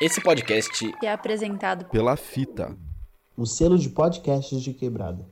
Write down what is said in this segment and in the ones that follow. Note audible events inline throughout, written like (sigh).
Esse podcast é apresentado pela Fita, o selo de podcasts de quebrada.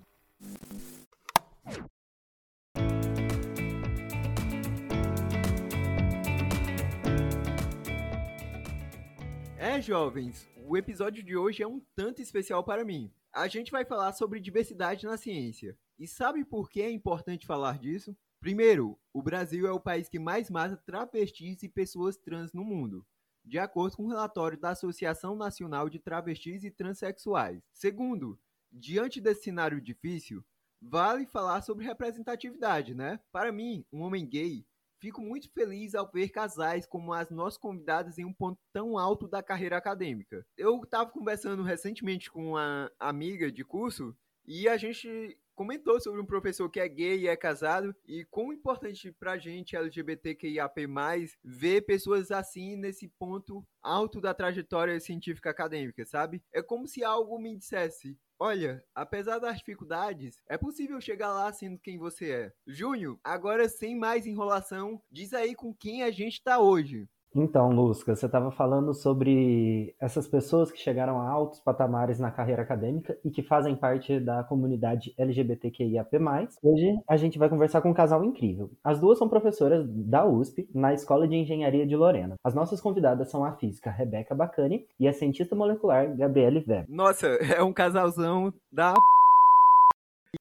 É, jovens, o episódio de hoje é um tanto especial para mim. A gente vai falar sobre diversidade na ciência. E sabe por que é importante falar disso? Primeiro, o Brasil é o país que mais mata travestis e pessoas trans no mundo, de acordo com o um relatório da Associação Nacional de Travestis e Transsexuais. Segundo, diante desse cenário difícil, vale falar sobre representatividade, né? Para mim, um homem gay, fico muito feliz ao ver casais como as nossas convidadas em um ponto tão alto da carreira acadêmica. Eu estava conversando recentemente com uma amiga de curso e a gente comentou sobre um professor que é gay e é casado e quão importante pra gente LGBTQIAP+, ver pessoas assim nesse ponto alto da trajetória científica acadêmica, sabe? É como se algo me dissesse, Olha, apesar das dificuldades, é possível chegar lá sendo quem você é. Júnior, agora sem mais enrolação, diz aí com quem a gente tá hoje. Então, Lusca, você estava falando sobre essas pessoas que chegaram a altos patamares na carreira acadêmica e que fazem parte da comunidade LGBTQIAP+. Hoje a gente vai conversar com um casal incrível. As duas são professoras da USP, na Escola de Engenharia de Lorena. As nossas convidadas são a física Rebeca Bacani e a cientista molecular Gabriele Weber. Nossa, é um casalzão da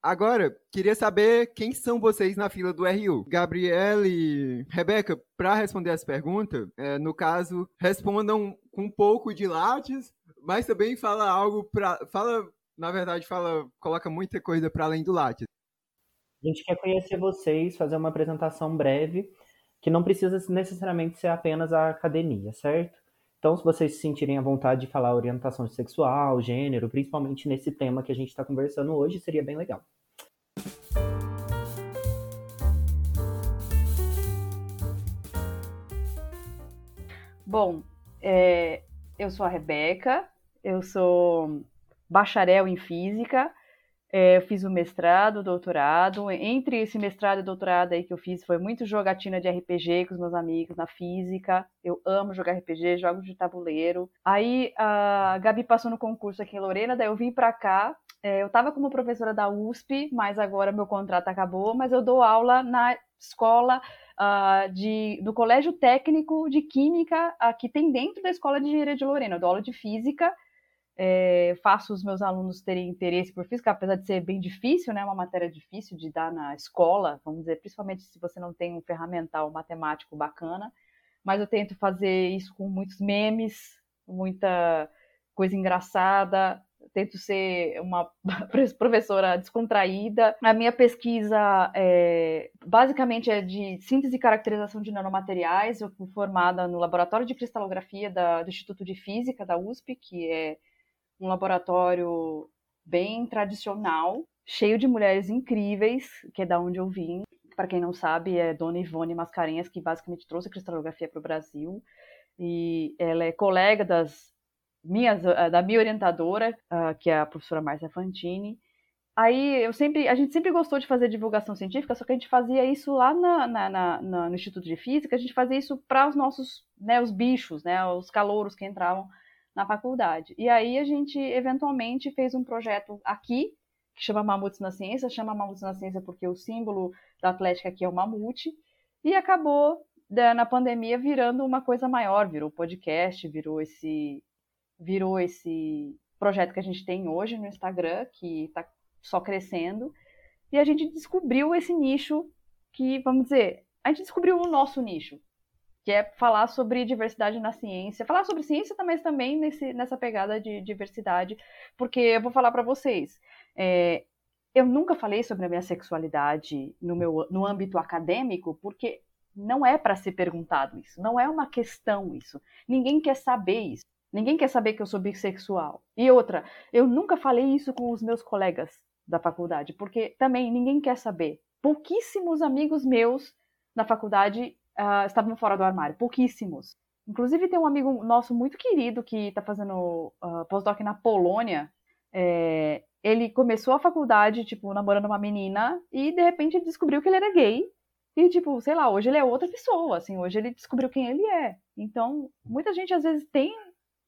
Agora, queria saber quem são vocês na fila do RU. Gabriele, Rebeca, para responder essa pergunta, é, no caso, respondam com um pouco de lattes, mas também fala algo para, fala, na verdade, fala, coloca muita coisa para além do lattes. A gente quer conhecer vocês, fazer uma apresentação breve, que não precisa necessariamente ser apenas a academia, certo? Então, se vocês se sentirem à vontade de falar orientação sexual, gênero, principalmente nesse tema que a gente está conversando hoje, seria bem legal. Bom, é, eu sou a Rebeca, eu sou bacharel em física, é, eu fiz o mestrado, o doutorado. Entre esse mestrado e doutorado aí que eu fiz, foi muito jogatina de RPG com os meus amigos na física. Eu amo jogar RPG, jogos de tabuleiro. Aí a Gabi passou no concurso aqui em Lorena, daí eu vim pra cá. É, eu estava como professora da USP, mas agora meu contrato acabou, mas eu dou aula na escola uh, de, do Colégio Técnico de Química, uh, que tem dentro da Escola de Engenharia de Lorena. Eu dou aula de Física é, faço os meus alunos terem interesse por física, apesar de ser bem difícil, né, uma matéria difícil de dar na escola, vamos dizer, principalmente se você não tem um ferramental matemático bacana, mas eu tento fazer isso com muitos memes, muita coisa engraçada, tento ser uma (laughs) professora descontraída. A minha pesquisa é, basicamente é de síntese e caracterização de nanomateriais. Eu fui formada no laboratório de cristalografia da, do Instituto de Física da USP, que é um laboratório bem tradicional, cheio de mulheres incríveis, que é da onde eu vim. Para quem não sabe, é Dona Ivone Mascarenhas, que basicamente trouxe a cristalografia para o Brasil. E ela é colega das minhas, eh, da minha orientadora, que é a professora Márcia Fantini. Aí eu sempre, a gente sempre gostou de fazer divulgação científica, só que a gente fazia isso lá na, na, na, no Instituto de Física, a gente fazia isso para os nossos, né, os bichos, né, os calouros que entravam na faculdade. E aí a gente eventualmente fez um projeto aqui, que chama Mamutes na Ciência, chama Mamutes na Ciência porque o símbolo da Atlética aqui é o mamute, e acabou na pandemia virando uma coisa maior, virou podcast, virou esse virou esse projeto que a gente tem hoje no Instagram, que está só crescendo, e a gente descobriu esse nicho que, vamos dizer, a gente descobriu o nosso nicho, que é falar sobre diversidade na ciência, falar sobre ciência, mas também nesse, nessa pegada de diversidade, porque eu vou falar para vocês, é, eu nunca falei sobre a minha sexualidade no meu no âmbito acadêmico, porque não é para ser perguntado isso, não é uma questão isso, ninguém quer saber isso, ninguém quer saber que eu sou bissexual. E outra, eu nunca falei isso com os meus colegas da faculdade, porque também ninguém quer saber. Pouquíssimos amigos meus na faculdade uh, estavam fora do armário, pouquíssimos. Inclusive tem um amigo nosso muito querido que está fazendo uh, postdoc na Polônia. É, ele começou a faculdade, tipo, namorando uma menina e de repente descobriu que ele era gay. E, tipo, sei lá, hoje ele é outra pessoa, assim, hoje ele descobriu quem ele é. Então, muita gente às vezes tem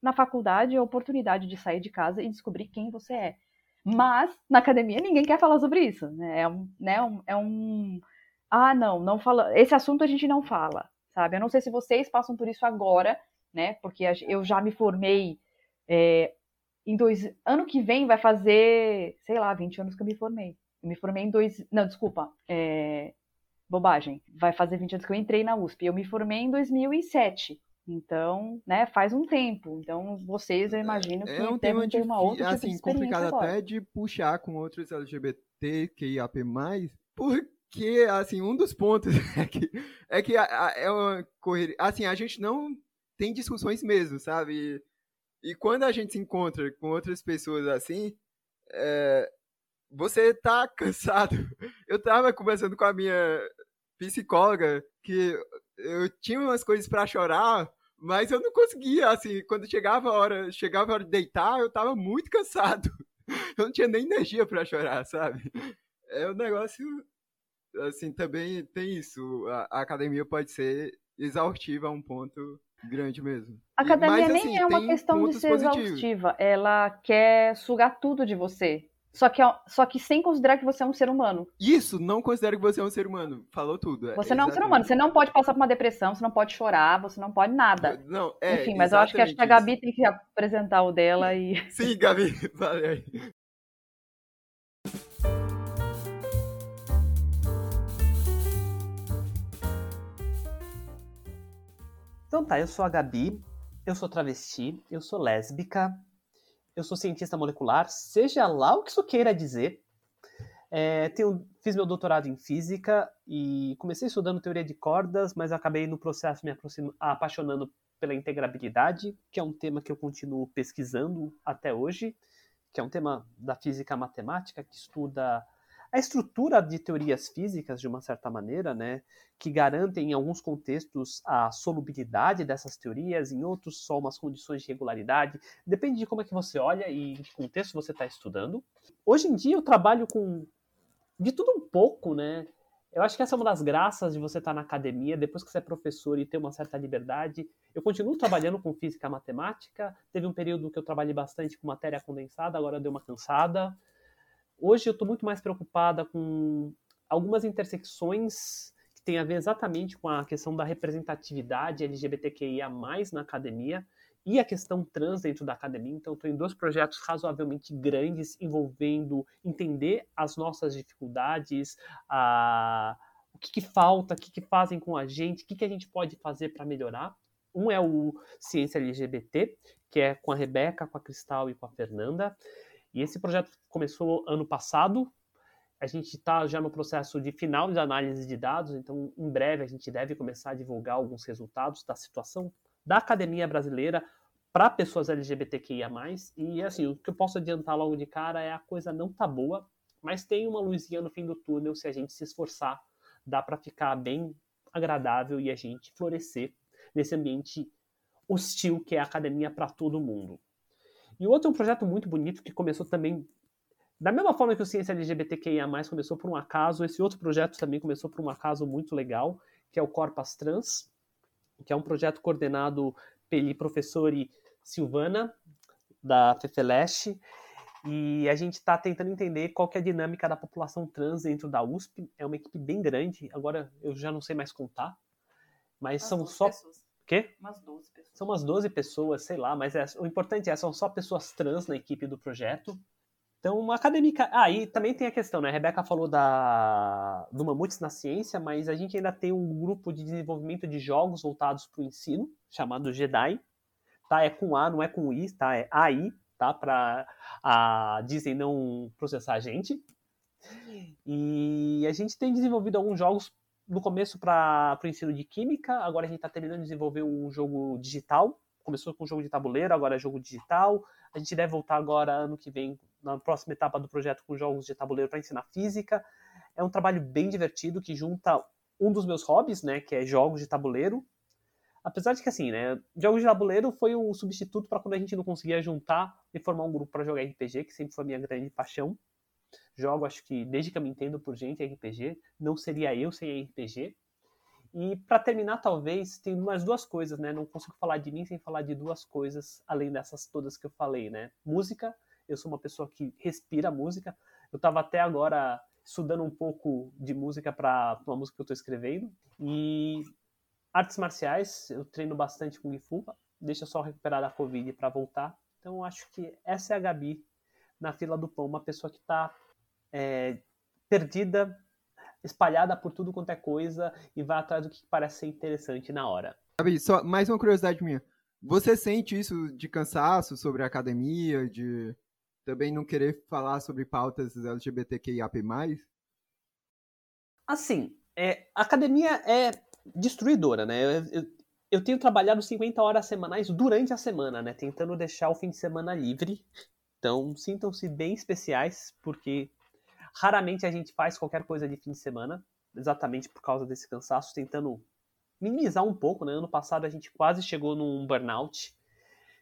na faculdade a oportunidade de sair de casa e descobrir quem você é. Mas na academia ninguém quer falar sobre isso. Né? É um, né, é um. Ah, não, não fala. Esse assunto a gente não fala, sabe? Eu não sei se vocês passam por isso agora, né? Porque eu já me formei. É, em dois. Ano que vem vai fazer, sei lá, 20 anos que eu me formei. Eu me formei em dois. Não, desculpa. É, bobagem. Vai fazer 20 anos que eu entrei na USP. Eu me formei em 2007. Então, né, faz um tempo. Então, vocês, eu imagino que é um uma outra assim, tipo complicado agora. até de puxar com outros LGBT que assim, um dos pontos (laughs) é que, é que é uma correria... Assim, a gente não tem discussões mesmo, sabe? E, e quando a gente se encontra com outras pessoas assim, é, você tá (laughs) cansado. Eu tava conversando com a minha psicóloga que eu tinha umas coisas para chorar, mas eu não conseguia, assim, quando chegava a hora, chegava a hora de deitar, eu tava muito (laughs) cansado. Eu não tinha nem energia para chorar, sabe? É um negócio assim, também tem isso. A, a, academia pode ser exaustiva a um ponto grande mesmo. A academia Mas, nem assim, é uma questão de ser positivos. exaustiva. Ela quer sugar tudo de você. Só que, só que sem considerar que você é um ser humano. Isso, não considera que você é um ser humano. Falou tudo. É, você não é um ser humano. Você não pode passar por uma depressão, você não pode chorar, você não pode nada. Não, é, Enfim, mas eu acho que, acho que a Gabi isso. tem que apresentar o dela e. Sim, Gabi, (laughs) fale aí. Então tá, eu sou a Gabi, eu sou travesti, eu sou lésbica, eu sou cientista molecular, seja lá o que isso queira dizer. É, tenho, fiz meu doutorado em física e comecei estudando teoria de cordas, mas acabei no processo me apaixonando pela integrabilidade, que é um tema que eu continuo pesquisando até hoje, que é um tema da física matemática que estuda a estrutura de teorias físicas, de uma certa maneira, né, que garantem em alguns contextos a solubilidade dessas teorias, em outros só umas condições de regularidade, depende de como é que você olha e em que contexto você está estudando. Hoje em dia eu trabalho com de tudo um pouco, né? Eu acho que essa é uma das graças de você estar na academia, depois que você é professor e ter uma certa liberdade. Eu continuo trabalhando com física matemática. Teve um período que eu trabalhei bastante com matéria condensada, agora deu uma cansada. Hoje eu estou muito mais preocupada com algumas intersecções que têm a ver exatamente com a questão da representatividade LGBTQIA+, na academia, e a questão trans dentro da academia. Então, estou em dois projetos razoavelmente grandes envolvendo entender as nossas dificuldades, a, o que, que falta, o que, que, fazem com a gente, o que, que a gente pode fazer para melhorar. Um é o Ciência LGBT, que é com a Rebeca, com a Cristal e com a Fernanda. E esse projeto começou ano passado. A gente está já no processo de final de análise de dados, então em breve a gente deve começar a divulgar alguns resultados da situação da academia brasileira para pessoas LGBTQIA+. E assim, o que eu posso adiantar logo de cara é a coisa não tá boa, mas tem uma luzinha no fim do túnel se a gente se esforçar, dá para ficar bem agradável e a gente florescer nesse ambiente hostil que é a academia para todo mundo. E o outro é um projeto muito bonito que começou também. Da mesma forma que o Ciência LGBTQIA começou por um acaso, esse outro projeto também começou por um acaso muito legal, que é o Corpas Trans, que é um projeto coordenado pela professora Silvana, da FEFELESH, e a gente está tentando entender qual é a dinâmica da população trans dentro da USP. É uma equipe bem grande, agora eu já não sei mais contar, mas As são só. Pessoas. Quê? Umas 12 pessoas. São umas 12 pessoas, sei lá, mas é, o importante é, são só pessoas trans na equipe do projeto. Então, uma acadêmica. Ah, e também tem a questão, né? A Rebeca falou da, do Mamutes na Ciência, mas a gente ainda tem um grupo de desenvolvimento de jogos voltados para o ensino, chamado Jedi. Tá? É com A, não é com I, tá? É AI, tá? Para a Disney não processar a gente. E a gente tem desenvolvido alguns jogos no começo para o ensino de química, agora a gente está terminando de desenvolver um jogo digital. Começou com um jogo de tabuleiro, agora é jogo digital. A gente deve voltar agora ano que vem, na próxima etapa do projeto, com jogos de tabuleiro para ensinar física. É um trabalho bem divertido que junta um dos meus hobbies, né, que é jogos de tabuleiro. Apesar de que, assim, né, jogos de tabuleiro foi um substituto para quando a gente não conseguia juntar e formar um grupo para jogar RPG, que sempre foi a minha grande paixão jogo, acho que desde que eu me entendo por gente RPG, não seria eu sem RPG. E para terminar, talvez, tem mais duas coisas, né? Não consigo falar de mim sem falar de duas coisas, além dessas todas que eu falei, né? Música, eu sou uma pessoa que respira música. Eu estava até agora estudando um pouco de música para uma música que eu estou escrevendo. E artes marciais, eu treino bastante Kung Fu, deixa só recuperar da Covid para voltar. Então, acho que essa é a Gabi na fila do pão, uma pessoa que está é, perdida, espalhada por tudo quanto é coisa e vai atrás do que parece ser interessante na hora. Gabi, só mais uma curiosidade minha. Você sente isso de cansaço sobre a academia, de também não querer falar sobre pautas LGBTQIAP+. Assim, é, a academia é destruidora, né? Eu, eu, eu, tenho trabalhado 50 horas semanais durante a semana, né? Tentando deixar o fim de semana livre. Então, sintam-se bem especiais, porque raramente a gente faz qualquer coisa de fim de semana, exatamente por causa desse cansaço, tentando minimizar um pouco, né? Ano passado a gente quase chegou num burnout.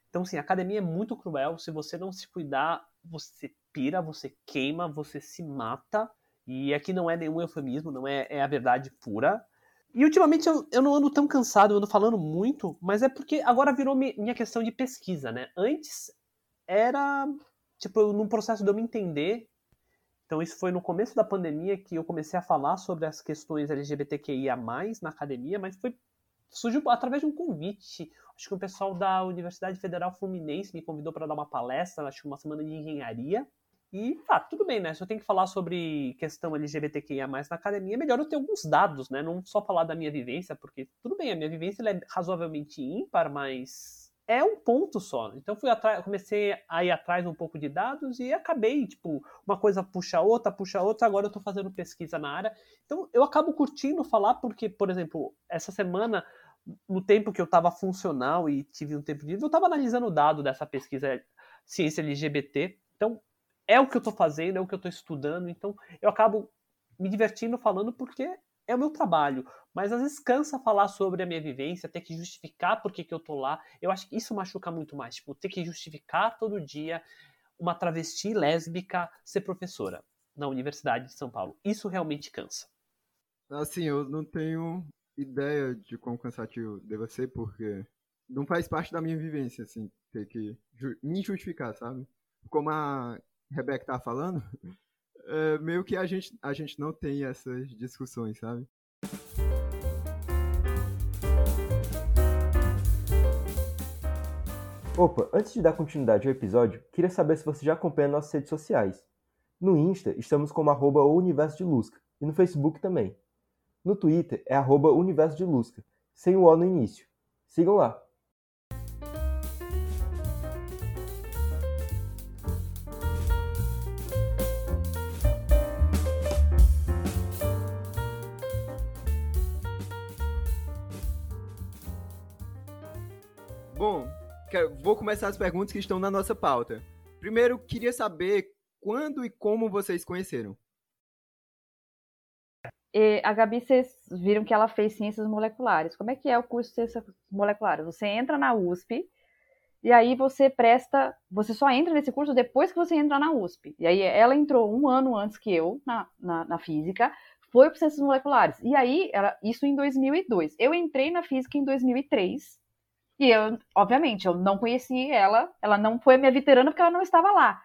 Então, sim, a academia é muito cruel. Se você não se cuidar, você pira, você queima, você se mata. E aqui não é nenhum eufemismo, não é, é a verdade pura. E ultimamente eu, eu não ando tão cansado, eu ando falando muito, mas é porque agora virou minha questão de pesquisa, né? Antes era, tipo, num processo de eu me entender. Então isso foi no começo da pandemia que eu comecei a falar sobre as questões LGBTQIA+, na academia, mas foi surgiu através de um convite. Acho que o pessoal da Universidade Federal Fluminense me convidou para dar uma palestra, acho que uma semana de engenharia. E tá, tudo bem, né? Se eu tenho que falar sobre questão LGBTQIA na academia, é melhor eu ter alguns dados, né? Não só falar da minha vivência, porque tudo bem, a minha vivência é razoavelmente ímpar, mas é um ponto só. Então fui atrás, comecei a ir atrás um pouco de dados e acabei, tipo, uma coisa puxa outra, puxa outra, agora eu tô fazendo pesquisa na área. Então eu acabo curtindo falar porque, por exemplo, essa semana no tempo que eu estava funcional e tive um tempo livre, eu estava analisando o dado dessa pesquisa ciência LGBT. Então, é o que eu estou fazendo, é o que eu estou estudando. Então, eu acabo me divertindo falando porque é o meu trabalho. Mas às vezes cansa falar sobre a minha vivência, ter que justificar por que, que eu tô lá. Eu acho que isso machuca muito mais. Tipo, ter que justificar todo dia uma travesti lésbica ser professora na Universidade de São Paulo. Isso realmente cansa. Assim, eu não tenho ideia de quão cansativo deve ser, porque não faz parte da minha vivência, assim, ter que ju me justificar, sabe? Como a Rebeca tá falando, é, meio que a gente, a gente não tem essas discussões, sabe? Opa, antes de dar continuidade ao episódio, queria saber se você já acompanha nossas redes sociais. No Insta, estamos como arroba o Universo de Lusca, e no Facebook também. No Twitter é arroba Universo de Lusca, sem o O no início. Sigam lá. Vou começar as perguntas que estão na nossa pauta. Primeiro, queria saber quando e como vocês conheceram. E a Gabi, vocês viram que ela fez ciências moleculares. Como é que é o curso de ciências moleculares? Você entra na USP e aí você presta. Você só entra nesse curso depois que você entra na USP. E aí ela entrou um ano antes que eu na, na, na física, foi para ciências moleculares. E aí, ela, isso em 2002. Eu entrei na física em 2003. E eu, obviamente, eu não conheci ela, ela não foi minha veterana porque ela não estava lá,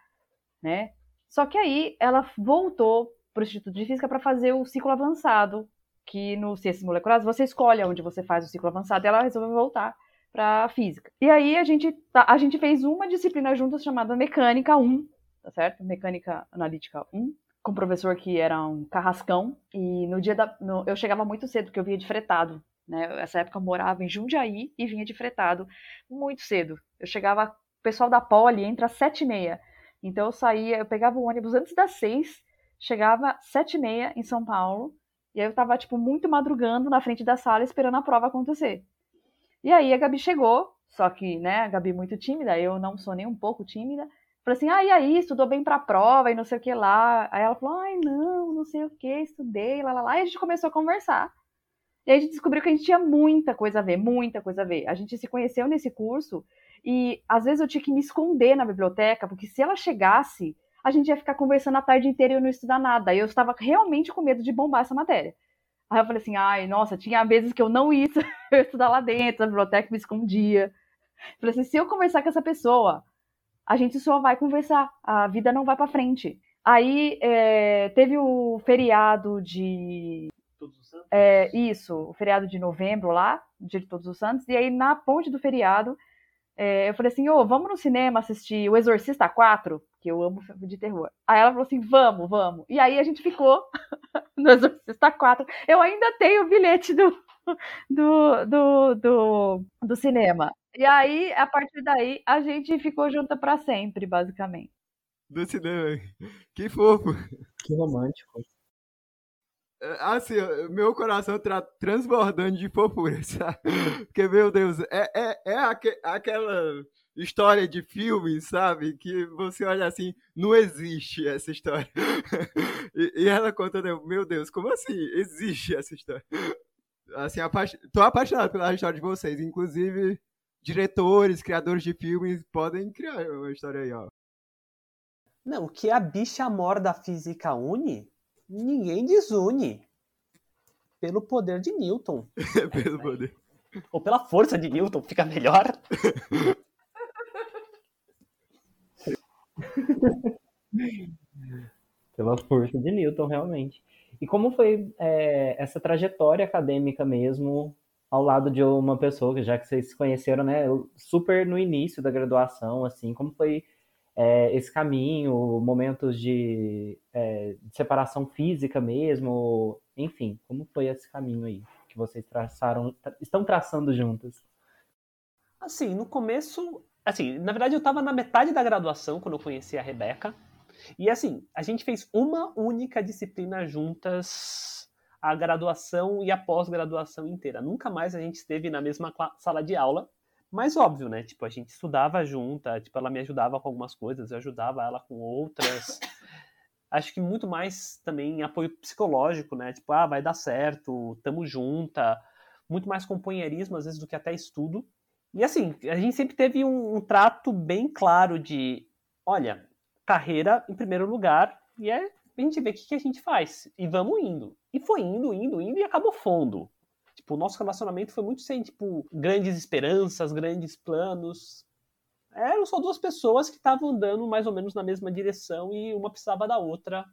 né? Só que aí ela voltou para o Instituto de Física para fazer o ciclo avançado, que no Ciências Moleculares você escolhe onde você faz o ciclo avançado e ela resolveu voltar para física. E aí a gente, tá, a gente fez uma disciplina juntas chamada Mecânica 1, tá certo? Mecânica Analítica 1, com um professor que era um carrascão, e no dia da. No, eu chegava muito cedo, porque eu vinha de fretado. Né? Essa época eu morava em Jundiaí e vinha de fretado muito cedo. Eu chegava, o pessoal da Poli entra às sete e meia. Então eu saía, eu pegava o ônibus antes das seis Chegava sete e meia em São Paulo, e aí eu tava, tipo, muito madrugando na frente da sala esperando a prova acontecer. E aí a Gabi chegou, só que, né, a Gabi muito tímida, eu não sou nem um pouco tímida. Falei assim, ah, e aí, estudou bem pra prova e não sei o que lá. Aí ela falou, ai, não, não sei o que, estudei, lá, lá, lá. E a gente começou a conversar. E a gente descobriu que a gente tinha muita coisa a ver, muita coisa a ver. A gente se conheceu nesse curso e às vezes eu tinha que me esconder na biblioteca, porque se ela chegasse a gente ia ficar conversando a tarde inteira e eu não estudar nada. E eu estava realmente com medo de bombar essa matéria. Aí eu falei assim, ai, nossa, tinha vezes que eu não ia (laughs) estudar lá dentro, na biblioteca me escondia. Falei assim, se eu conversar com essa pessoa, a gente só vai conversar, a vida não vai para frente. Aí é, teve o feriado de. É, isso, o feriado de novembro lá, dia de Todos os Santos, e aí na ponte do feriado, é, eu falei assim, ô, vamos no cinema assistir O Exorcista 4, que eu amo filme de terror. Aí ela falou assim, vamos, vamos. E aí a gente ficou (laughs) no Exorcista 4. Eu ainda tenho o bilhete do, do, do, do, do cinema. E aí, a partir daí, a gente ficou junta para sempre, basicamente. Do cinema. Que fofo. Que romântico. É, Assim, meu coração tá transbordando de fofura, (laughs) sabe? Porque, meu Deus, é, é, é aque- aquela história de filme, sabe? Que você olha assim, não existe essa história. (laughs) E, e ela contando, meu Deus, como assim? Existe essa história. Assim, tô apaixonado pela história de vocês. Inclusive, diretores, criadores de filmes podem criar uma história aí, ó. Não, que a bicha mor da física une, ninguém desune. Pelo poder de Newton. (laughs) Pelo poder. Ou pela força de Newton, fica melhor. (laughs) Pela força de Newton, realmente. E como foi é, essa trajetória acadêmica mesmo, ao lado de uma pessoa, que já que vocês se conheceram, né, super no início da graduação, assim, como foi é, esse caminho, momentos de, é, de separação física mesmo, enfim, como foi esse caminho aí que vocês traçaram, tra- estão traçando juntas? Assim, no começo. Assim, na verdade, eu estava na metade da graduação quando eu conheci a Rebeca. E assim, a gente fez uma única disciplina juntas, a graduação e a pós-graduação inteira. Nunca mais a gente esteve na mesma sala de aula. Mas óbvio, né? Tipo, a gente estudava junta, tipo, ela me ajudava com algumas coisas, eu ajudava ela com outras. Acho que muito mais também apoio psicológico, né? Tipo, ah, vai dar certo, tamo junta. Muito mais companheirismo, às vezes, do que até estudo. E assim, a gente sempre teve um, um trato bem claro de, olha, carreira em primeiro lugar, e é a gente vê o que, que a gente faz. E vamos indo. E foi indo, indo, indo, e acabou fundo. Tipo, o nosso relacionamento foi muito sem, tipo, grandes esperanças, grandes planos. Eram só duas pessoas que estavam andando mais ou menos na mesma direção e uma precisava da outra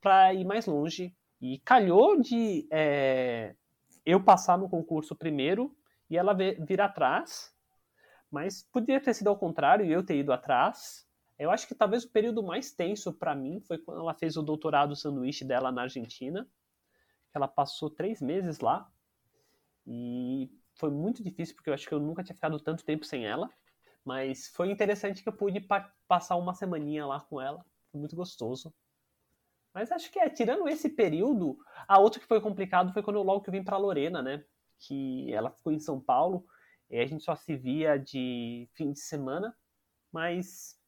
para ir mais longe. E calhou de é, eu passar no concurso primeiro e ela vir atrás, mas poderia ter sido ao contrário e eu ter ido atrás. Eu acho que talvez o período mais tenso para mim foi quando ela fez o doutorado sanduíche dela na Argentina. Ela passou três meses lá e foi muito difícil porque eu acho que eu nunca tinha ficado tanto tempo sem ela. Mas foi interessante que eu pude pa- passar uma semaninha lá com ela. Foi muito gostoso. Mas acho que é, tirando esse período, a outra que foi complicado foi quando eu, logo que eu vim para Lorena, né? Que ela ficou em São Paulo, e a gente só se via de fim de semana, mas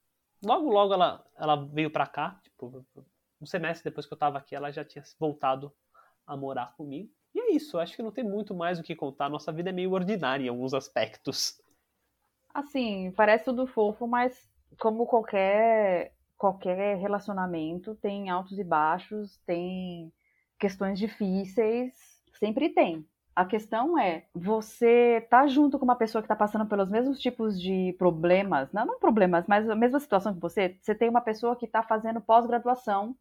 logo logo ela, ela veio para cá, tipo, um semestre depois que eu tava aqui, ela já tinha voltado a morar comigo. E é isso, acho que não tem muito mais o que contar. Nossa vida é meio ordinária em alguns aspectos. Assim, parece tudo fofo, mas como qualquer qualquer relacionamento tem altos e baixos, tem questões difíceis, sempre tem. A questão é, você tá junto com uma pessoa que tá passando pelos mesmos tipos de problemas, não, não problemas, mas a mesma situação que você, você tem uma pessoa que tá fazendo pós-graduação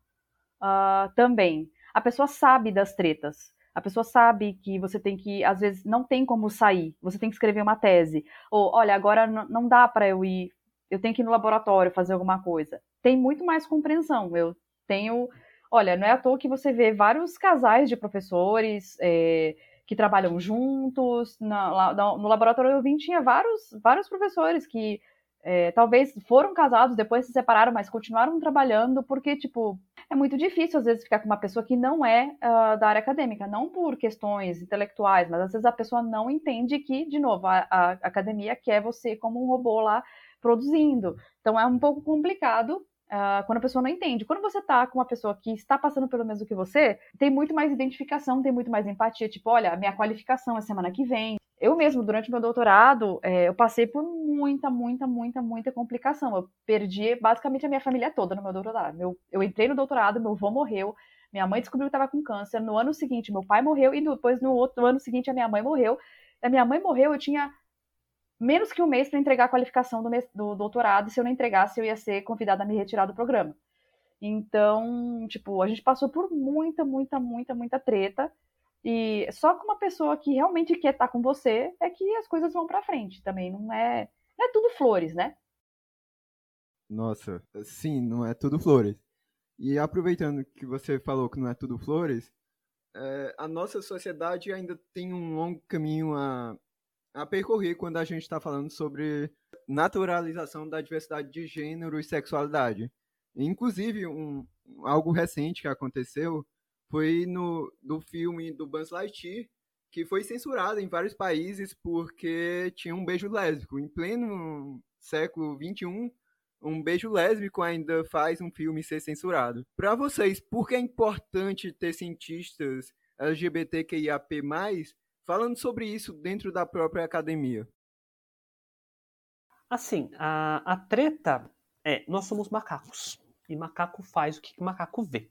ah, também. A pessoa sabe das tretas. A pessoa sabe que você tem que, às vezes, não tem como sair. Você tem que escrever uma tese. Ou, olha, agora não dá para eu ir. Eu tenho que ir no laboratório fazer alguma coisa. Tem muito mais compreensão. Eu tenho. Olha, não é à toa que você vê vários casais de professores é, que trabalham juntos. Na- no, no laboratório eu vim, tinha vários, vários professores que é, talvez foram casados, depois se separaram, mas continuaram trabalhando, porque, tipo, é muito difícil às vezes ficar com uma pessoa que não é ah, da área acadêmica, não por questões intelectuais, mas às vezes a pessoa não entende que, de novo, a, a academia quer você como um robô lá produzindo. Então é um pouco complicado ah, quando a pessoa não entende. Quando você tá com uma pessoa que está passando pelo mesmo que você, tem muito mais identificação, tem muito mais empatia. Tipo, olha, minha qualificação é semana que vem. Eu mesmo, durante meu doutorado, eh, eu passei por muita, muita, muita, muita complicação. Eu perdi basicamente a minha família toda no meu doutorado. Meu- eu entrei no doutorado, meu avô morreu, Minha mãe descobriu que estava com câncer. No ano seguinte, meu pai morreu. E depois, no outro no ano seguinte, a minha mãe morreu. A minha mãe morreu, eu tinha menos que um mês para entregar a qualificação do, do, doutorado. E se eu não entregasse, eu ia ser convidada a me retirar do programa. Então, tipo, a gente passou por muita, muita, muita, muita treta. E só com uma pessoa que realmente quer estar com você é que as coisas vão para frente. Também não é, não é tudo flores, né? Nossa, sim, não é tudo flores. E aproveitando que você falou que não é tudo flores, é, a nossa sociedade ainda tem um longo caminho a, a percorrer quando a gente está falando sobre naturalização da diversidade de gênero e sexualidade. Inclusive, um, algo recente que aconteceu foi no do filme do Buzz Lightyear, que foi censurado em vários países porque tinha um beijo lésbico. Em pleno século XXI, um beijo lésbico ainda faz um filme ser censurado. Para vocês, por que é importante ter cientistas LGBTQIAP+, falando sobre isso dentro da própria academia? Assim, a, a treta é, nós somos macacos. E macaco faz o que, que macaco vê.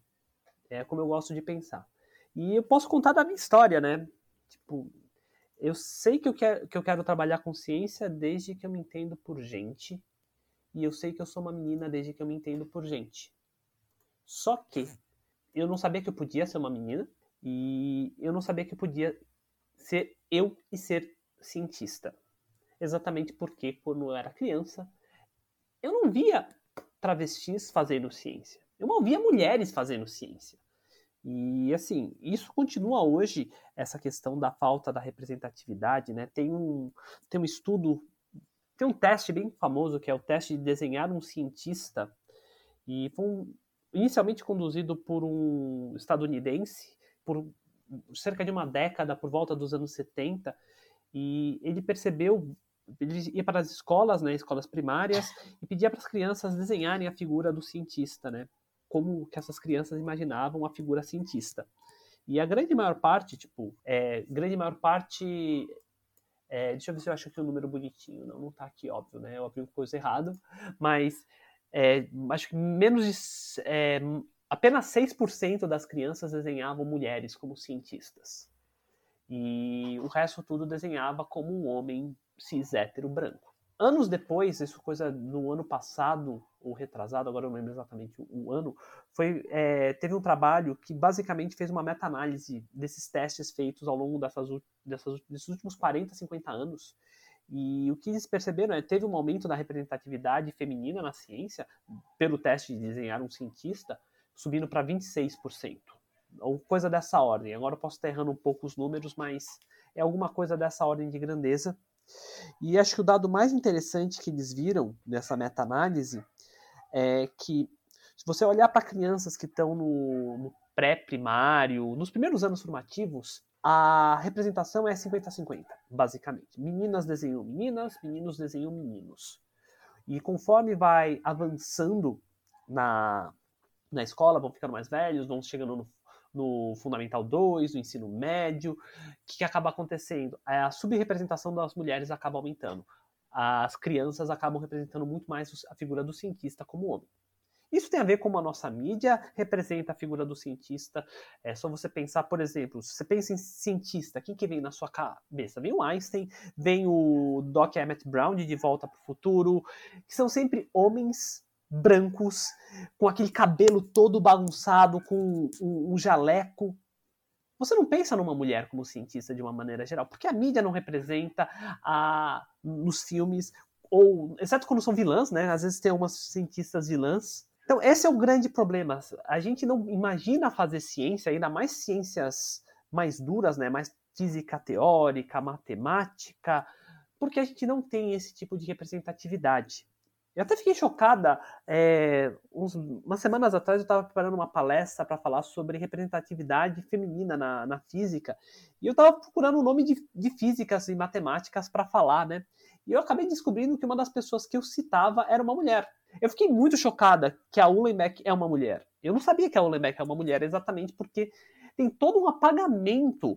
É como eu gosto de pensar. E eu posso contar da minha história, né? Tipo, eu sei que eu quero, que eu quero trabalhar com ciência desde que eu me entendo por gente e eu sei que eu sou uma menina desde que eu me entendo por gente. Só que eu não sabia que eu podia ser uma menina e eu não sabia que eu podia ser eu e ser cientista. Exatamente porque, quando eu era criança, eu não via travestis fazendo ciência. Eu não via mulheres fazendo ciência. E assim, isso continua hoje, essa questão da falta da representatividade, né? Tem um, tem um estudo tem um teste bem famoso que é o teste de desenhar um cientista e foi um, inicialmente conduzido por um estadunidense por cerca de uma década, por volta dos anos 70, e ele percebeu ele ia para as escolas, né, escolas primárias, e pedia para as crianças desenharem a figura do cientista, né, como que essas crianças imaginavam a figura cientista. E a grande maior parte, tipo, é, grande maior parte é, deixa eu ver se eu acho aqui um número bonitinho. Não, não tá aqui, óbvio, né? Eu abri coisa errado. Mas é, acho que menos de. É, apenas 6% das crianças desenhavam mulheres como cientistas. E o resto tudo desenhava como um homem cis hétero branco. Anos depois, isso coisa no ano passado, ou retrasado, agora eu não lembro exatamente o, ano, foi, é, teve um trabalho que basicamente fez uma meta-análise desses testes feitos ao longo dessas, dessas, desses últimos 40, 50 anos. E o que eles perceberam é teve um aumento da representatividade feminina na ciência, pelo teste de desenhar um cientista, subindo para 26%. Ou coisa dessa ordem. Agora eu posso estar errando um pouco os números, mas é alguma coisa dessa ordem de grandeza. E acho que o dado mais interessante que eles viram nessa meta-análise é que, se você olhar para crianças que estão no, no pré-primário, nos primeiros anos formativos, a representação é 50-50, basicamente. Meninas desenham meninas, meninos desenham meninos. E conforme vai avançando na, na escola, vão ficando mais velhos, vão chegando no no Fundamental 2, no ensino médio. O que, que acaba acontecendo? É, a subrepresentação das mulheres acaba aumentando. As crianças acabam representando muito mais a figura do cientista como homem. Isso tem a ver com a nossa mídia representa a figura do cientista. É só você pensar, por exemplo, se você pensa em cientista, quem que vem na sua cabeça? Vem o Einstein, vem o Doc Emmett Brown de De Volta para o Futuro, que são sempre homens brancos, com aquele cabelo todo bagunçado, com um, um jaleco. Você não pensa numa mulher como cientista de uma maneira geral, porque a mídia não representa a, nos filmes, ou exceto quando são vilãs, né? Às vezes tem umas cientistas vilãs. Então, esse é o grande problema. A gente não imagina fazer ciência, ainda mais ciências mais duras, né? Mais física teórica, matemática, porque a gente não tem esse tipo de representatividade. Eu até fiquei chocada. É, uns, umas semanas atrás eu estava preparando uma palestra para falar sobre representatividade feminina na, na física. E eu estava procurando um nome de, de físicas e matemáticas para falar, né? E eu acabei descobrindo que uma das pessoas que eu citava era uma mulher. Eu fiquei muito chocada que a Uhlenbeck é uma mulher. Eu não sabia que a Uhlenbeck é uma mulher exatamente porque tem todo um apagamento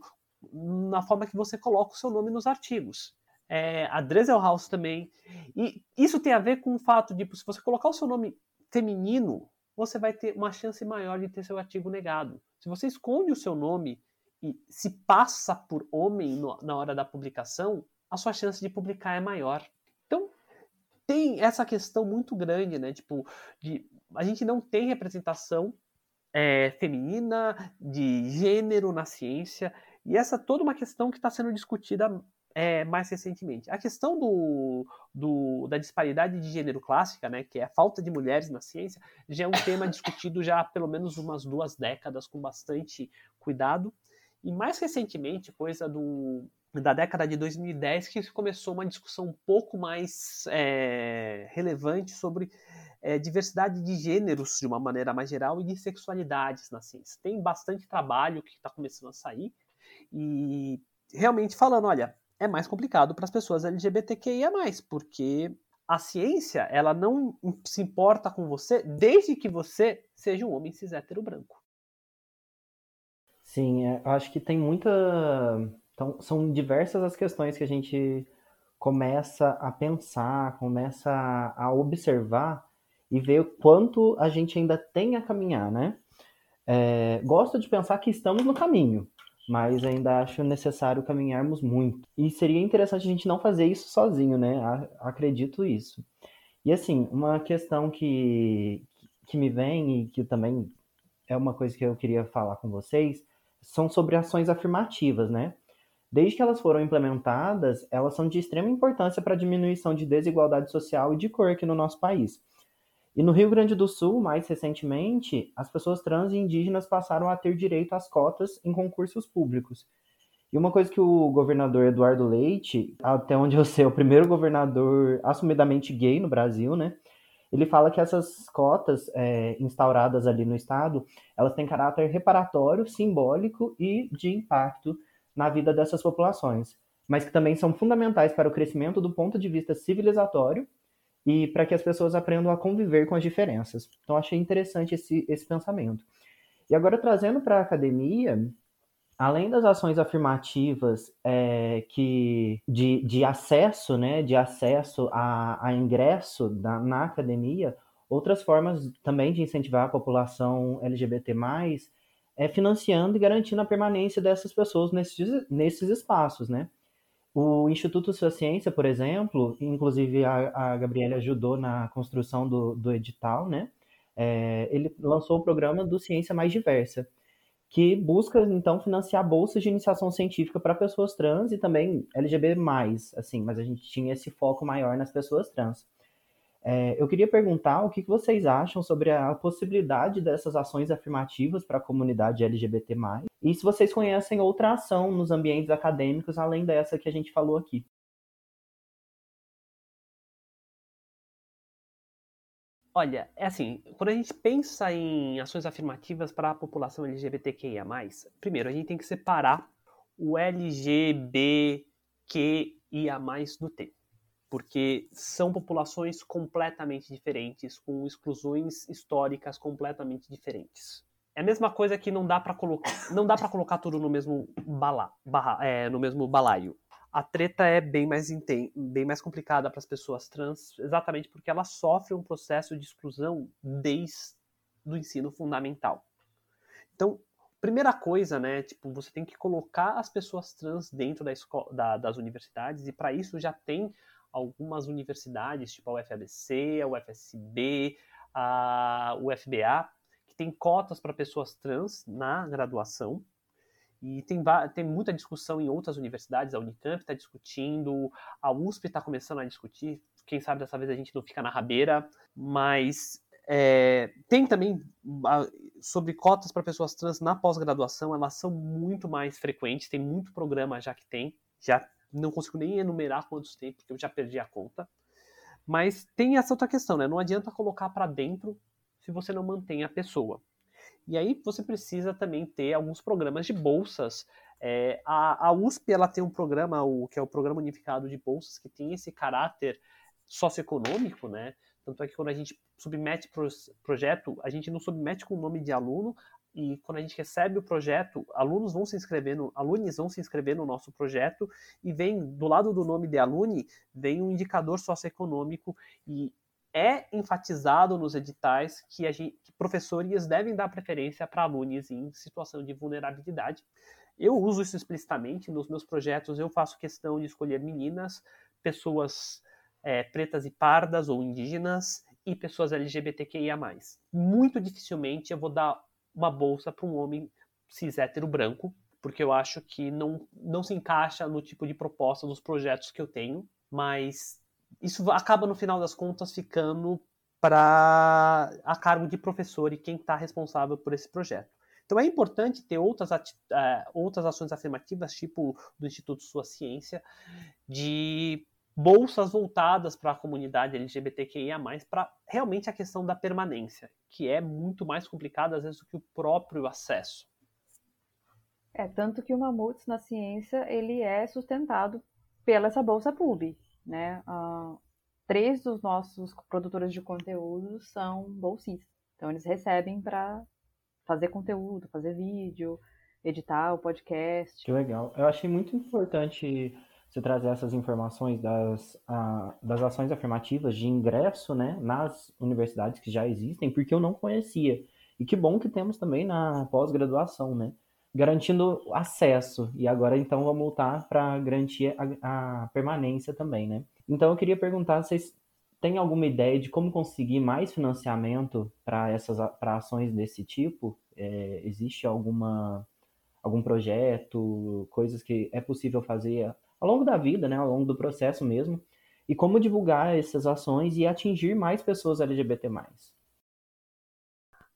na forma que você coloca o seu nome nos artigos é, a Dresselhaus também. E isso tem a ver com o fato de, se você colocar o seu nome feminino, você vai ter uma chance maior de ter seu artigo negado. Se você esconde o seu nome e se passa por homem no, na hora da publicação, a sua chance de publicar é maior. Então, tem essa questão muito grande, né? Tipo, de, a gente não tem representação é, feminina, de gênero na ciência, e essa é toda uma questão que está sendo discutida é, mais recentemente. A questão do, do, da disparidade de gênero clássica, né, que é a falta de mulheres na ciência, já é um tema (laughs) discutido já há pelo menos umas duas décadas com bastante cuidado. E mais recentemente, coisa do, da década de 2010, que começou uma discussão um pouco mais é, relevante sobre é, diversidade de gêneros de uma maneira mais geral e de sexualidades na ciência. Tem bastante trabalho que está começando a sair e realmente falando, olha, é mais complicado para as pessoas LGBTQIA+, porque a ciência, ela não se importa com você desde que você seja um homem cis hétero branco. Sim, é, eu acho que tem muita... Então, são diversas as questões que a gente começa a pensar, começa a observar e ver o quanto a gente ainda tem a caminhar, né? É, gosto de pensar que estamos no caminho, mas ainda acho necessário caminharmos muito. E seria interessante a gente não fazer isso sozinho, né? Acredito isso. E assim, uma questão que, que me vem e que também é uma coisa que eu queria falar com vocês são sobre ações afirmativas, né? Desde que elas foram implementadas, elas são de extrema importância para a diminuição de desigualdade social e de cor aqui no nosso país. E no Rio Grande do Sul, mais recentemente, as pessoas trans e indígenas passaram a ter direito às cotas em concursos públicos. E uma coisa que o governador Eduardo Leite, até onde eu sei, é o primeiro governador assumidamente gay no Brasil, né? Ele fala que essas cotas é, instauradas ali no estado, elas têm caráter reparatório, simbólico e de impacto na vida dessas populações, mas que também são fundamentais para o crescimento do ponto de vista civilizatório e para que as pessoas aprendam a conviver com as diferenças. Então, achei interessante esse, esse pensamento. E agora, trazendo para a academia, além das ações afirmativas é, que de, de acesso, né, de acesso a, a ingresso da, na academia, outras formas também de incentivar a população LGBT+, é financiando e garantindo a permanência dessas pessoas nesses, nesses espaços, né? O Instituto Sua Ciência, por exemplo, inclusive a, a Gabriela ajudou na construção do, do edital, né? É, ele lançou o programa do Ciência Mais Diversa, que busca, então, financiar bolsas de iniciação científica para pessoas trans e também LGBT+, assim, mas a gente tinha esse foco maior nas pessoas trans. É, eu queria perguntar o que vocês acham sobre a possibilidade dessas ações afirmativas para a comunidade LGBT+, e se vocês conhecem outra ação nos ambientes acadêmicos além dessa que a gente falou aqui. Olha, é assim, quando a gente pensa em ações afirmativas para a população LGBTQIA+, primeiro a gente tem que separar o LGBTQIA+, do T porque são populações completamente diferentes, com exclusões históricas completamente diferentes. É a mesma coisa que não dá para colocar, não dá para colocar tudo no mesmo bala, barra, é, no mesmo balaio. A treta é bem mais bem mais complicada para as pessoas trans, exatamente porque elas sofrem um processo de exclusão desde o ensino fundamental. Então, primeira coisa, né, tipo, você tem que colocar as pessoas trans dentro da escola, da, das universidades e para isso já tem algumas universidades, tipo a UFABC, a UFSB, a UFBA, que tem cotas para pessoas trans na graduação. E tem, tem muita discussão em outras universidades, a Unicamp está discutindo, a USP está começando a discutir, quem sabe dessa vez a gente não fica na rabeira, mas é, tem também sobre cotas para pessoas trans na pós-graduação, elas são muito mais frequentes, tem muito programa já que tem, já não consigo nem enumerar quantos tem, porque eu já perdi a conta. Mas tem essa outra questão, né? Não adianta colocar para dentro se você não mantém a pessoa. E aí você precisa também ter alguns programas de bolsas. É, a, a, USP ela tem um programa, o, que é o Programa Unificado de Bolsas, que tem esse caráter socioeconômico, né? Tanto é que quando a gente submete pro projeto, a gente não submete com o nome de aluno, e quando a gente recebe o projeto, alunos vão se inscrever no, alunos vão se inscrever no nosso projeto e vem do lado do nome de alune vem um indicador socioeconômico e é enfatizado nos editais que, gente, que professores devem dar preferência para alunos em situação de vulnerabilidade. Eu uso isso explicitamente nos meus projetos. Eu faço questão de escolher meninas, pessoas é, pretas e pardas ou indígenas e pessoas LGBTQIA+. Muito dificilmente eu vou dar uma bolsa para um homem cis hétero branco, porque eu acho que não, não se encaixa no tipo de proposta dos projetos que eu tenho, mas isso acaba no final das contas ficando para a cargo de professor e quem está responsável por esse projeto. Então é importante ter outras, uh, outras ações afirmativas, tipo do Instituto Sua Ciência, de bolsas voltadas para a comunidade LGBTQIA+, para realmente a questão da permanência, que é muito mais complicada às vezes do que o próprio acesso. É, tanto que o Mamutes na ciência, ele é sustentado pela essa bolsa PUB, né? Uh, três dos nossos produtores de conteúdo são bolsistas. Então eles recebem para fazer conteúdo, fazer vídeo, editar o podcast. Que legal. Eu achei muito importante você trazer essas informações das, a, das ações afirmativas de ingresso né, nas universidades que já existem, porque eu não conhecia. E que bom que temos também na pós-graduação, né? Garantindo acesso. E agora, então, vamos voltar para garantir a, a, permanência também, né? Então, eu queria perguntar se vocês têm alguma ideia de como conseguir mais financiamento para essas pra ações desse tipo? É, existe alguma algum projeto, coisas que é possível fazer ao longo da vida, né, ao longo do processo mesmo, e como divulgar essas ações e atingir mais pessoas LGBT+.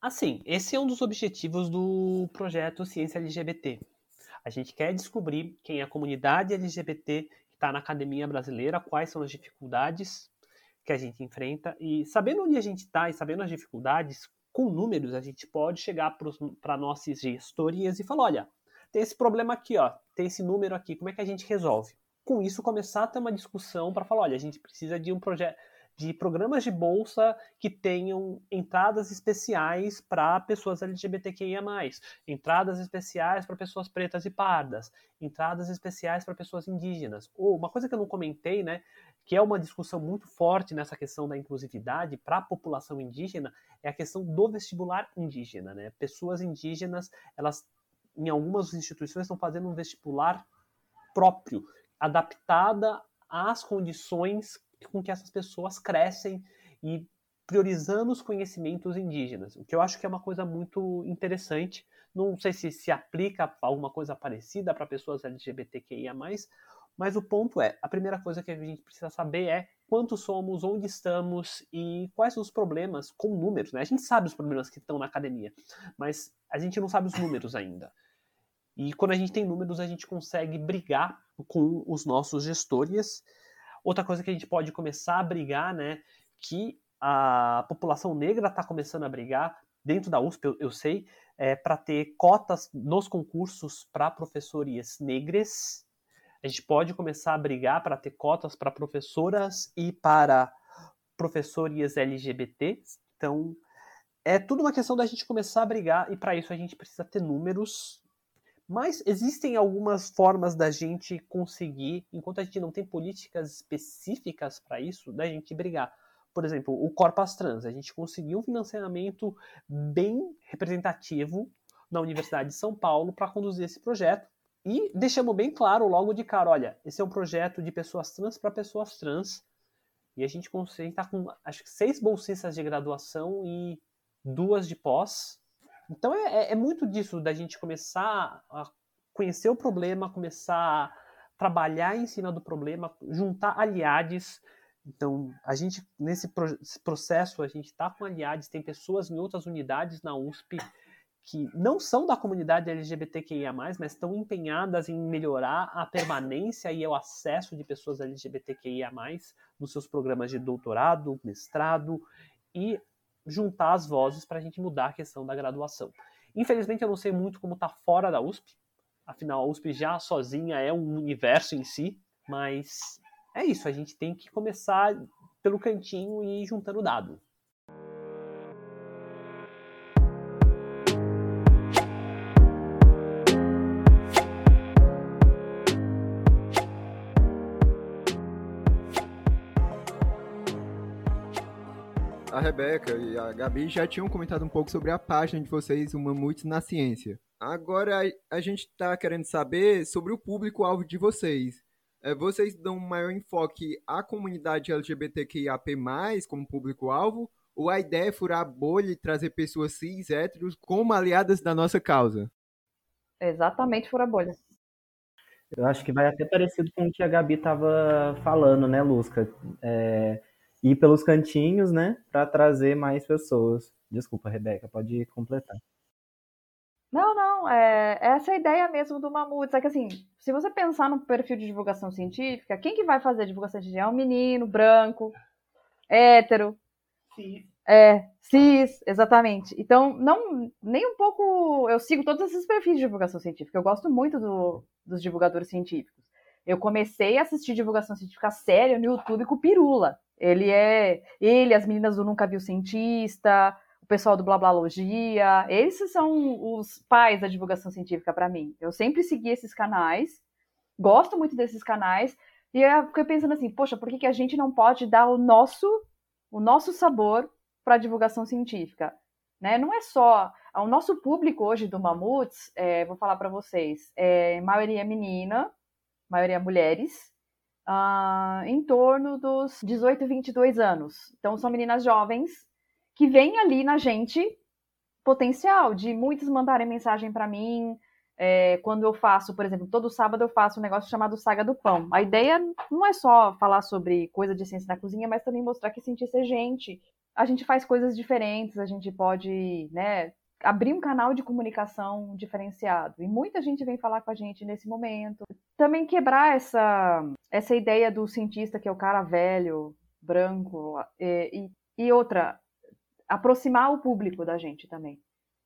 Assim, esse é um dos objetivos do projeto Ciência LGBT. A gente quer descobrir quem é a comunidade LGBT que está na academia brasileira, quais são as dificuldades que a gente enfrenta e sabendo onde a gente está e sabendo as dificuldades, com números a gente pode chegar para nossas gestorias e falar, olha, tem esse problema aqui, ó, tem esse número aqui, como é que a gente resolve? Com isso, começar a ter uma discussão para falar, olha, a gente precisa de um projeto de programas de bolsa que tenham entradas especiais para pessoas LGBTQIA+, entradas especiais para pessoas pretas e pardas, entradas especiais para pessoas indígenas. Ou uma coisa que eu não comentei, né, que é uma discussão muito forte nessa questão da inclusividade para a população indígena, é a questão do vestibular indígena, né? Pessoas indígenas, elas em algumas instituições estão fazendo um vestibular próprio, adaptada às condições com que essas pessoas crescem e priorizando os conhecimentos indígenas, o que eu acho que é uma coisa muito interessante. Não sei se se aplica alguma coisa parecida para pessoas LGBTQIA+, mas o ponto é, a primeira coisa que a gente precisa saber é quantos somos, onde estamos e quais são os problemas com números. Né? A gente sabe os problemas que estão na academia, mas a gente não sabe os números ainda. E quando a gente tem números, a gente consegue brigar com os nossos gestores. Outra coisa que a gente pode começar a brigar, né, que a população negra está começando a brigar dentro da USP, eu, eu sei, é, para ter cotas nos concursos para professorias negras. A gente pode começar a brigar para ter cotas para professoras e para professorias LGBT. Então, é tudo uma questão da gente começar a brigar e para isso a gente precisa ter números mas existem algumas formas da gente conseguir, enquanto a gente não tem políticas específicas para isso, da gente brigar. Por exemplo, o Corpas Trans, a gente conseguiu um financiamento bem representativo na Universidade de São Paulo para conduzir esse projeto. E deixamos bem claro logo de cara, olha, esse é um projeto de pessoas trans para pessoas trans. E a gente consegue estar tá com acho que seis bolsistas de graduação e duas de pós então é, é, é muito disso da gente começar a conhecer o problema, começar a trabalhar em cima do problema, juntar aliados. Então, a gente, nesse processo, a gente está com aliados, tem pessoas em outras unidades na USP que não são da comunidade LGBTQIA+, mas estão empenhadas em melhorar a permanência e o acesso de pessoas LGBTQIA+, nos seus programas de doutorado, mestrado e juntar as vozes para a gente mudar a questão da graduação. Infelizmente, eu não sei muito como está fora da USP, afinal, a USP já sozinha é um universo em si, mas é isso, a gente tem que começar pelo cantinho e ir juntando dado. Rebeca e a Gabi já tinham comentado um pouco sobre a página de vocês, o Mamutes na Ciência. Agora a gente está querendo saber sobre o público-alvo de vocês. É, vocês dão maior enfoque à comunidade LGBTQIAP+, como público-alvo, ou a ideia é furar a bolha e trazer pessoas cis, héteros, como aliadas da nossa causa? Exatamente furar a bolha. Eu acho que vai até parecido com o que a Gabi estava falando, né, Lusca? É, ir pelos cantinhos, né, para trazer mais pessoas. Desculpa, Rebeca, pode completar. Não, não, é essa é a ideia mesmo do Mamutes. É que assim, se você pensar no perfil de divulgação científica, quem que vai fazer a divulgação científica? É um menino branco, hétero. Cis. É, cis, exatamente. Então, não, nem um pouco. Eu sigo todos esses perfis de divulgação científica. Eu gosto muito do, dos divulgadores científicos. Eu comecei a assistir divulgação científica séria no YouTube com Pirula. Ele é. Ele, as meninas do Nunca Viu Cientista, o pessoal do Blablalogia, esses são os pais da divulgação científica para mim. Eu sempre segui esses canais, gosto muito desses canais, e eu fiquei pensando assim, poxa, por que, que a gente não pode dar o nosso, o nosso sabor para a divulgação científica? Né? Não é só o nosso público hoje do Mamutes, é, vou falar para vocês, é maioria menina, maioria mulheres, uh, em torno dos 18 e 22 anos. Então são meninas jovens que vem ali na gente potencial de muitos mandarem mensagem para mim. É, quando eu faço, por exemplo, todo sábado eu faço um negócio chamado Saga do Pão. A ideia não é só falar sobre coisa de ciência na cozinha, mas também mostrar que cientista é gente. A gente faz coisas diferentes, a gente pode, né, abrir um canal de comunicação diferenciado. E muita gente vem falar com a gente nesse momento. Também quebrar essa, essa ideia do cientista que é o cara velho, branco. E, e, e outra, aproximar o público da gente também.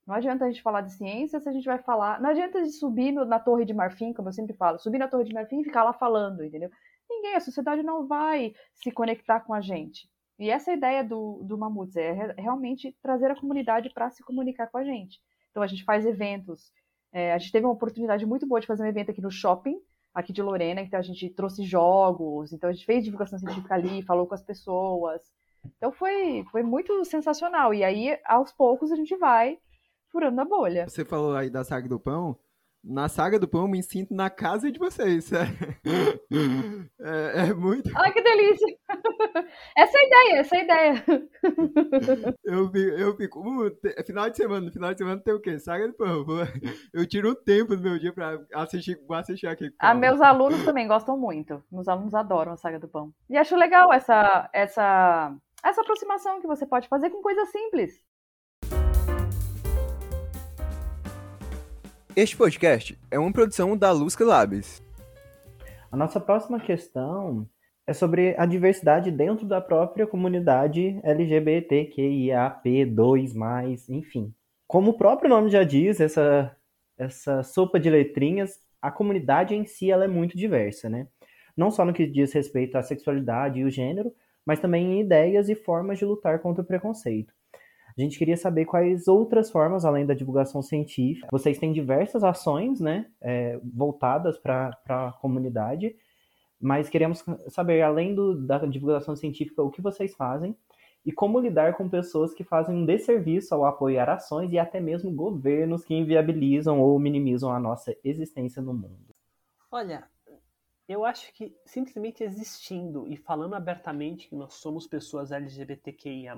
Não adianta a gente falar de ciência se a gente vai falar. Não adianta subir no, na Torre de Marfim, como eu sempre falo, subir na Torre de Marfim e ficar lá falando, entendeu? Ninguém, a sociedade não vai se conectar com a gente. E essa é ideia do, do Mamutes, é realmente trazer a comunidade para se comunicar com a gente. Então a gente faz eventos. É, a gente teve uma oportunidade muito boa de fazer um evento aqui no shopping, aqui de Lorena, então a gente trouxe jogos, então a gente fez divulgação científica ali, falou com as pessoas. Então foi, foi muito sensacional. E aí, aos poucos, a gente vai furando a bolha. Você falou aí da saga do pão. Na saga do pão, eu me sinto na casa de vocês. (laughs) É, é muito. Ai, que delícia! (laughs) Essa é a ideia, essa é a ideia. (laughs) Eu fico, eu fico uh, final de semana, no final de semana tem o quê? Saga do pão. Eu tiro um tempo do meu dia pra assistir, vou assistir aqui. Ah, meus alunos também gostam muito. Meus alunos adoram a saga do pão. E acho legal essa, essa essa aproximação que você pode fazer com coisas simples. Este podcast é uma produção da Lusca Labs. A nossa próxima questão é sobre a diversidade dentro da própria comunidade LGBTQIAP2+, enfim. Como o próprio nome já diz, essa, essa sopa de letrinhas, a comunidade em si ela é muito diversa, né? Não só no que diz respeito à sexualidade e o gênero, mas também em ideias e formas de lutar contra o preconceito. Gente queria saber quais outras formas, além da divulgação científica, vocês têm diversas ações né, é, voltadas para a comunidade, mas queremos saber, além do, da divulgação científica, o que vocês fazem e como lidar com pessoas que fazem um desserviço ao apoiar ações e até mesmo governos que inviabilizam ou minimizam a nossa existência no mundo. Olha, eu acho que simplesmente existindo e falando abertamente que nós somos pessoas LGBTQIA,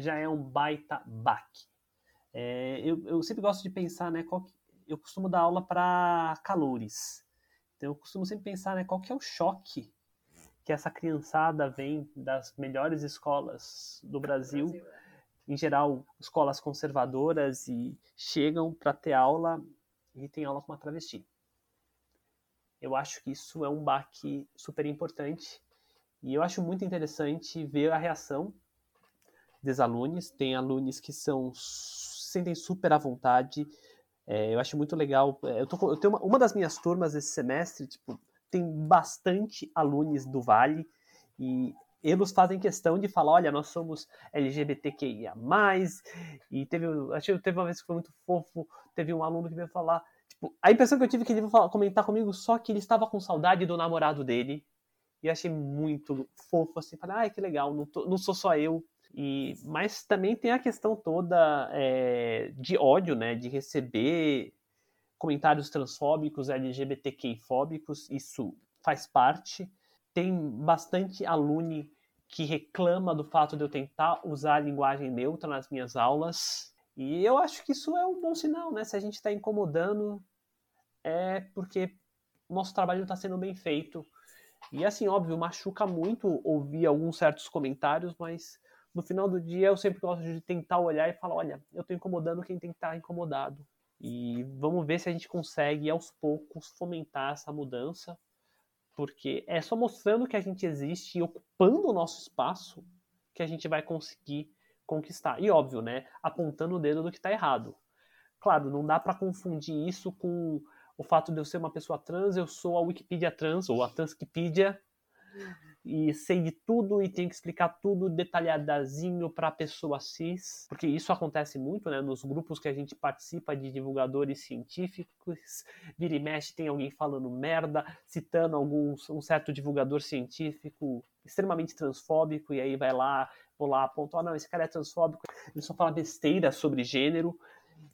já é um baita baque. É, eu, eu, sempre gosto de pensar, né? Que, eu costumo dar aula para calores. Então eu costumo sempre pensar, né? Qual que é o choque que essa criançada vem das melhores escolas do Brasil, Brasil é. em geral escolas conservadoras, e chegam para ter aula e tem aula com uma travesti. Eu acho que isso é um baque super importante e eu acho muito interessante ver a reação dos alunos. Tem alunos que são sentem super à vontade. É, eu acho muito legal. É, eu, tô, eu tenho uma, uma, das minhas turmas esse semestre, tipo, tem bastante alunos do Vale e eles fazem questão de falar, olha, nós somos LGBTQIA+, e teve, acho que teve uma vez que foi muito fofo, teve um aluno que veio falar, Tipo, a impressão que eu tive é que ele ia comentar comigo só que ele estava com saudade do namorado dele. E achei muito fofo, assim. Falei, ai, que legal, não, tô, não sou só eu. E, mas também tem a questão toda é, de ódio, né? De receber comentários transfóbicos, LGBTQI-fóbicos, isso faz parte. Tem bastante alune que reclama do fato de eu tentar usar a linguagem neutra nas minhas aulas. E eu acho que isso é um bom sinal, né? Se a gente está incomodando, é porque nosso trabalho está sendo bem feito. E assim, óbvio, machuca muito ouvir alguns certos comentários, mas no final do dia eu sempre gosto de tentar olhar e falar, olha, eu estou incomodando quem tem que estar tá incomodado. E vamos ver se a gente consegue aos poucos fomentar essa mudança, porque é só mostrando que a gente existe e ocupando o nosso espaço que a gente vai conseguir conquistar. E óbvio, né, apontando o dedo do que está errado. Claro, não dá para confundir isso com o fato de eu ser uma pessoa trans, eu sou a Wikipedia trans ou a Transquipedia e sei de tudo e tenho que explicar tudo detalhadazinho para a pessoa cis, porque isso acontece muito, né, nos grupos que a gente participa de divulgadores científicos, vira e mexe tem alguém falando merda, citando algum um certo divulgador científico extremamente transfóbico e aí vai lá, vou lá, apontar, oh, não, esse cara é transfóbico, ele só fala besteira sobre gênero,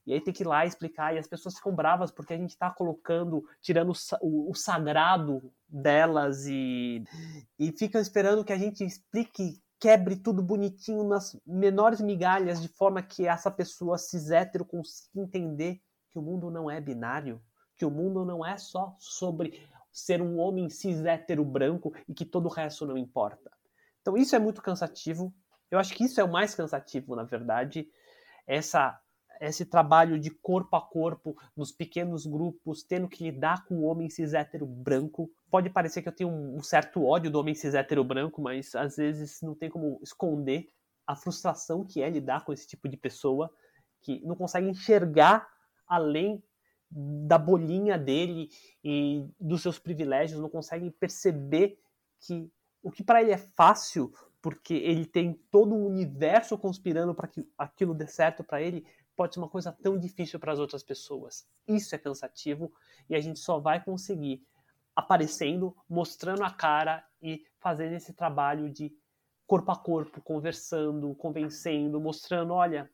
e aí tem que ir lá explicar, e as pessoas ficam bravas porque a gente está colocando, tirando o, o, sagrado delas e, e ficam esperando que a gente explique, quebre tudo bonitinho nas menores migalhas, de forma que essa pessoa cis hétero consiga entender que o mundo não é binário, que o mundo não é só sobre ser um homem cis hétero branco e que todo o resto não importa. Então isso é muito cansativo. Eu acho que isso é o mais cansativo, na verdade. Essa esse trabalho de corpo a corpo nos pequenos grupos, tendo que lidar com o homem cis hétero branco. Pode parecer que eu tenho um certo ódio do homem cis hétero branco, mas às vezes não tem como esconder a frustração que é lidar com esse tipo de pessoa que não consegue enxergar além da bolinha dele e dos seus privilégios, não consegue perceber que o que para ele é fácil, porque ele tem todo um universo conspirando para que aquilo dê certo para ele, pode ser uma coisa tão difícil para as outras pessoas. Isso é cansativo e a gente só vai conseguir aparecendo, mostrando a cara e fazendo esse trabalho de corpo a corpo, conversando, convencendo, mostrando, olha,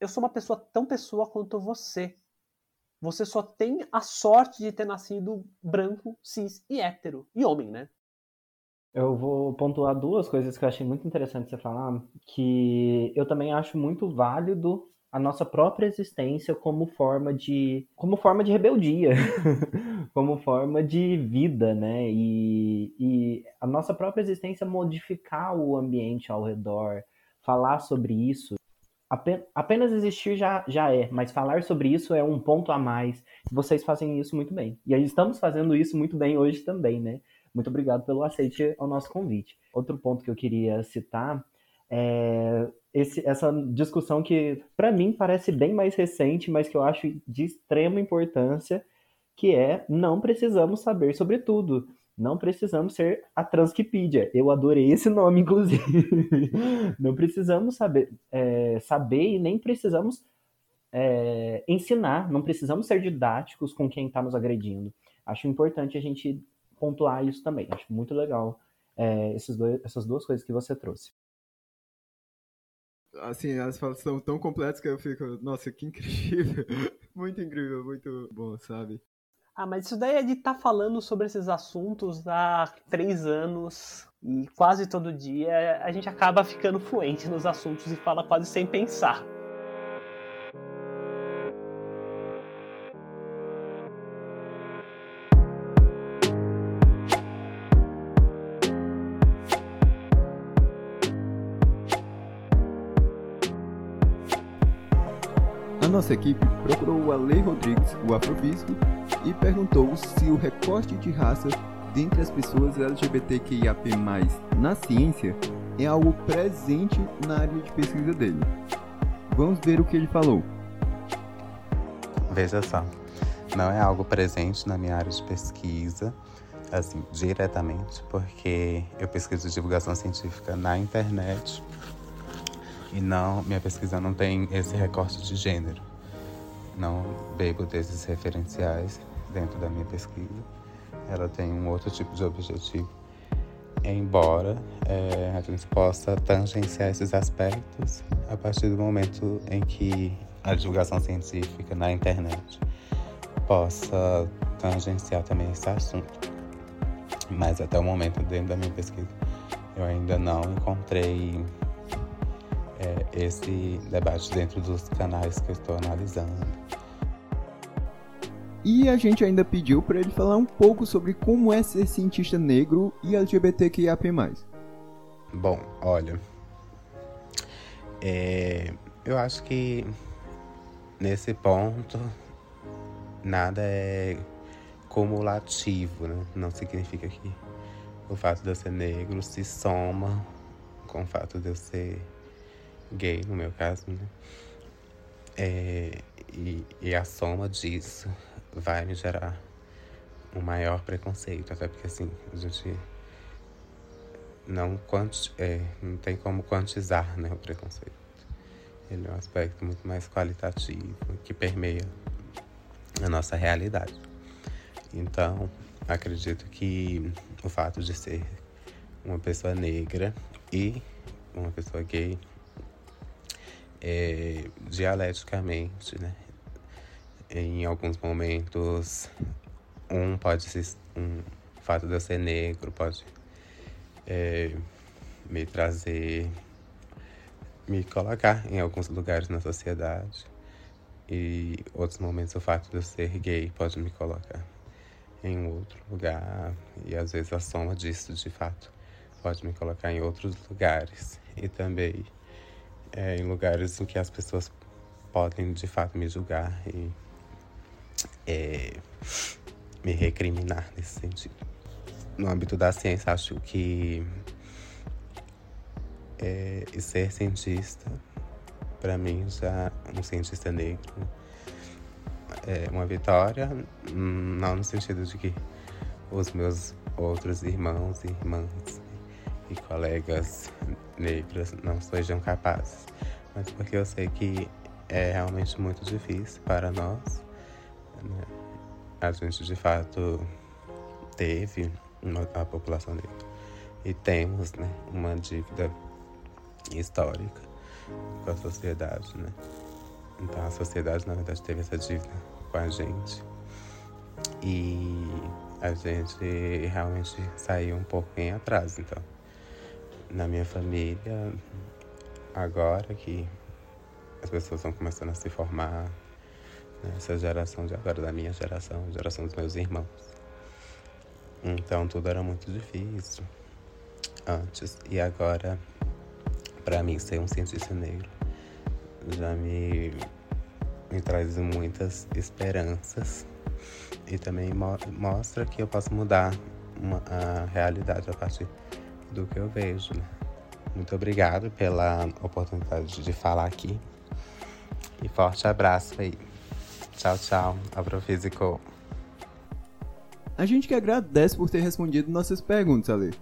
eu sou uma pessoa tão pessoa quanto você. Você só tem a sorte de ter nascido branco, cis e hétero. E homem, né? Eu vou pontuar duas coisas que eu achei muito interessante você falar, que eu também acho muito válido a nossa própria existência como forma de como forma de rebeldia, (laughs) como forma de vida, né? E, e a nossa própria existência modificar o ambiente ao redor, falar sobre isso. Apenas existir já, já é, mas falar sobre isso é um ponto a mais. Vocês fazem isso muito bem. E estamos fazendo isso muito bem hoje também, né? Muito obrigado pelo aceite ao nosso convite. Outro ponto que eu queria citar é esse, essa discussão que, para mim, parece bem mais recente, mas que eu acho de extrema importância, que é não precisamos saber sobre tudo. Não precisamos ser a Transquipedia. Eu adorei esse nome, (laughs) inclusive. não precisamos saber, é, saber e nem precisamos é, ensinar. Não precisamos ser didáticos com quem está nos agredindo. Acho importante a gente pontuar isso também. Acho muito legal é, dois, essas duas coisas que você trouxe assim, as falas são tão completas que eu fico, nossa, que incrível. (laughs) muito incrível, muito bom, sabe? Ah, mas isso daí é de estar tá falando sobre esses assuntos há três anos e quase todo dia a gente acaba ficando fluente nos assuntos e fala quase sem pensar. Nossa equipe procurou o Ale Rodrigues, o afrobispo, e perguntou se o recorte de raça dentre as pessoas LGBTQIAP+, na ciência, é algo presente na área de pesquisa dele. Vamos ver o que ele falou. Veja só, não é algo presente na minha área de pesquisa, assim, diretamente, porque eu pesquiso divulgação científica na internet e não, minha pesquisa não tem esse recorte de gênero. Não bebo desses referenciais dentro da minha pesquisa. Ela tem um outro tipo de objetivo. embora é, a gente possa tangenciar esses aspectos a partir do momento em que a divulgação científica na internet possa tangenciar também esse assunto. Mas até o momento, dentro da minha pesquisa, eu ainda não encontrei é, esse debate dentro dos canais que eu estou analisando. E a gente ainda pediu para ele falar um pouco sobre como é ser cientista negro e LGBTQIAP+. Bom, olha, é, eu acho que nesse ponto nada é cumulativo, né? Não significa que o fato de eu ser negro se soma com o fato de eu ser gay, no meu caso, né? É, e, e a soma disso vai me gerar um maior preconceito, até porque assim, a gente não, quanti é, não tem como quantizar né, o preconceito. Ele é um aspecto muito mais qualitativo que permeia a nossa realidade. Então, acredito que o fato de ser uma pessoa negra e uma pessoa gay é, dialeticamente, né? Em alguns momentos, um pode ser. Um, fato de eu ser negro pode é, me trazer. me colocar em alguns lugares na sociedade. E outros momentos, o fato de eu ser gay pode me colocar em outro lugar. E às vezes a soma disso, de fato, pode me colocar em outros lugares. E também é, em lugares em que as pessoas podem de fato me julgar e é, me recriminar nesse sentido. No âmbito da ciência, acho que é, ser cientista, para mim, já um cientista negro, é uma vitória, não no sentido de que os meus outros irmãos e irmãs e colegas negras não sejam capazes, mas porque eu sei que é realmente muito difícil para nós. Né? A gente de fato teve a população negra e temos né, uma dívida histórica com a sociedade, né? Então a sociedade na verdade teve essa dívida com a gente e a gente realmente saiu um em atraso, então na minha família, agora que as pessoas estão começando a se formar, né, essa geração de agora, da minha geração, geração dos meus irmãos. Então tudo era muito difícil antes. E agora, para mim, ser um cientista negro já me, me traz muitas esperanças e também mo mostra que eu posso mudar uma, a realidade a partir do que eu vejo. Né? Muito obrigado pela oportunidade de falar aqui. E forte abraço aí. Tchau, tchau. Abrofísico. A gente que agradece por ter respondido nossas perguntas, Ale.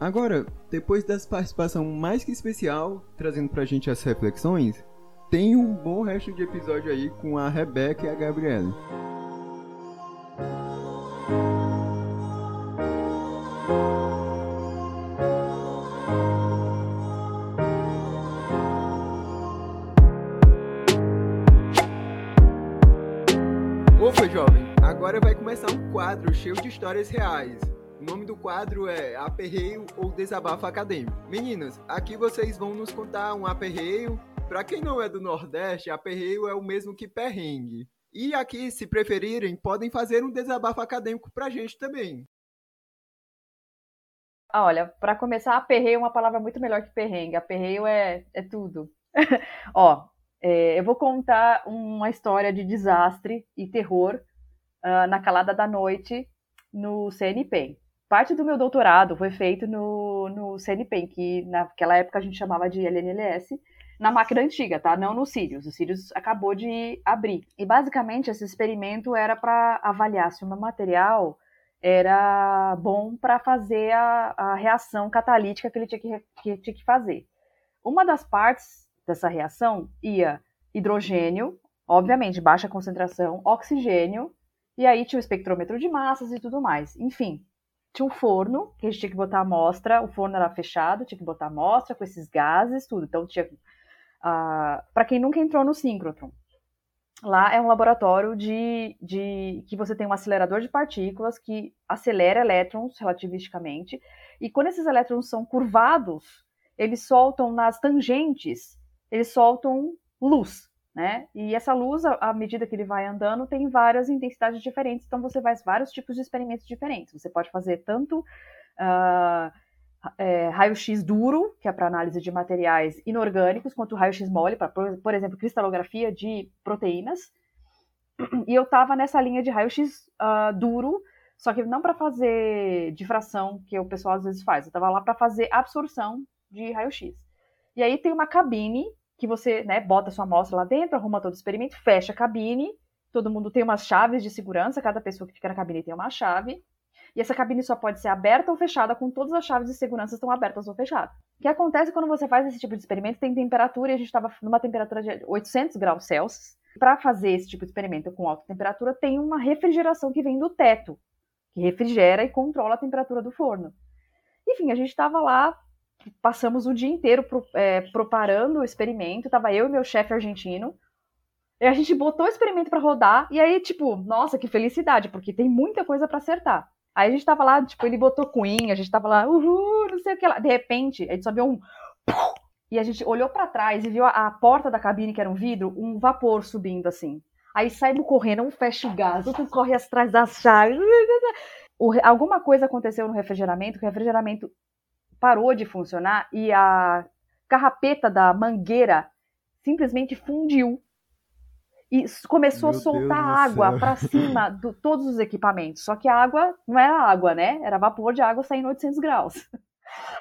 Agora, depois dessa participação mais que especial, trazendo pra gente as reflexões, tem um bom resto de episódio aí com a Rebeca e a Gabriela. Histórias reais. O nome do quadro é Aperreio ou Desabafo Acadêmico. Meninas, aqui vocês vão nos contar um aperreio. Para quem não é do Nordeste, aperreio é o mesmo que perrengue. E aqui, se preferirem, podem fazer um desabafo acadêmico pra gente também. Ah, olha, para começar, aperreio é uma palavra muito melhor que perrengue. Aperreio é, é tudo. (laughs) Ó, é, eu vou contar uma história de desastre e terror uh, na calada da noite no CNPEM. Parte do meu doutorado foi feito no, no CNPEM, que naquela época a gente chamava de LNLS, na máquina antiga, tá? Não no Sirius. O Sirius acabou de abrir. E basicamente esse experimento era para avaliar se o meu material era bom para fazer a, a, reação catalítica que ele tinha que, que tinha que fazer. Uma das partes dessa reação ia hidrogênio, obviamente baixa concentração, oxigênio e aí tinha o espectrômetro de massas e tudo mais. Enfim, tinha um forno, que a gente tinha que botar a amostra, o forno era fechado, tinha que botar a amostra com esses gases, tudo. Então, tinha. Uh, para quem nunca entrou no síncrotron, lá é um laboratório de, de que você tem um acelerador de partículas que acelera elétrons relativisticamente, e quando esses elétrons são curvados, eles soltam nas tangentes, eles soltam luz, né? E essa luz, à medida que ele vai andando, tem várias intensidades diferentes, então você faz vários tipos de experimentos diferentes. Você pode fazer tanto uh, é, raio-x duro, que é para análise de materiais inorgânicos, quanto raio-x mole, para, por exemplo, cristalografia de proteínas. E eu estava nessa linha de raio-x uh, duro, só que não para fazer difração, que o pessoal às vezes faz. Eu estava lá para fazer absorção de raio-x. E aí tem uma cabine que você né, bota sua amostra lá dentro, arruma todo o experimento, fecha a cabine, todo mundo tem umas chaves de segurança, cada pessoa que fica na cabine tem uma chave, e essa cabine só pode ser aberta ou fechada com todas as chaves de segurança estão abertas ou fechadas. O que acontece quando você faz esse tipo de experimento? Tem temperatura e a gente estava numa temperatura de 800 graus Celsius. Para fazer esse tipo de experimento com alta temperatura, tem uma refrigeração que vem do teto, que refrigera e controla a temperatura do forno. Enfim, a gente estava lá, passamos o dia inteiro pro, é, preparando o experimento. Tava eu e meu chefe argentino. E a gente botou o experimento para rodar. E aí, tipo, nossa, que felicidade, porque tem muita coisa para acertar. Aí a gente tava lá, tipo, ele botou Queen, a gente tava lá, uhul, não sei o que lá. De repente, a gente só viu um. E a gente olhou para trás e viu a, a, porta da cabine, que era um vidro, um vapor subindo assim. Aí saímos correndo, um fecha o gás, outro corre atrás das chaves. O, alguma coisa aconteceu no refrigeramento, que o refrigeramento parou de funcionar e a carrapeta da mangueira simplesmente fundiu e começou Meu a soltar água para cima de todos os equipamentos. Só que a água não era água, né? Era vapor de água saindo 800 graus. (laughs)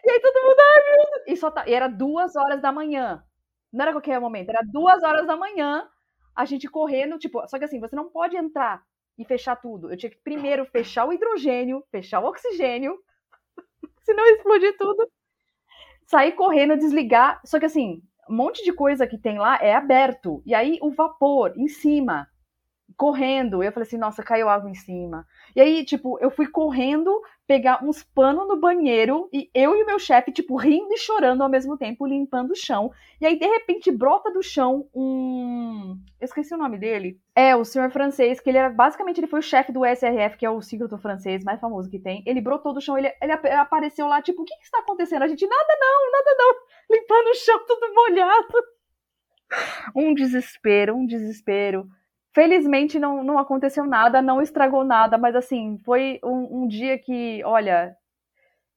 E aí todo mundo, ai, e, só tá... e era duas horas da manhã. Não era qualquer momento, era duas horas da manhã, a gente correndo, tipo, só que assim, você não pode entrar e fechar tudo. Eu tinha que primeiro fechar o hidrogênio, fechar o oxigênio, senão explodir tudo. Sair correndo, desligar. Só que assim, um monte de coisa que tem lá é aberto. E aí o vapor em cima, correndo. Eu falei assim, nossa, caiu água em cima. E aí, tipo, eu fui correndo pegar uns panos no banheiro e eu e o meu chefe, tipo, rindo e chorando ao mesmo tempo, limpando o chão. E aí, de repente, brota do chão um. Eu esqueci o nome dele. É, o senhor francês, que ele era. Basicamente, ele foi o chefe do SRF, que é o síncroto francês mais famoso que tem. Ele brotou do chão, ele, ele apareceu lá, tipo, o que, que está acontecendo? A gente, nada não, nada não. Limpando o chão, tudo molhado. (laughs) Um desespero, um desespero. Felizmente não, não aconteceu nada, não estragou nada, mas assim, foi um, um dia que, olha,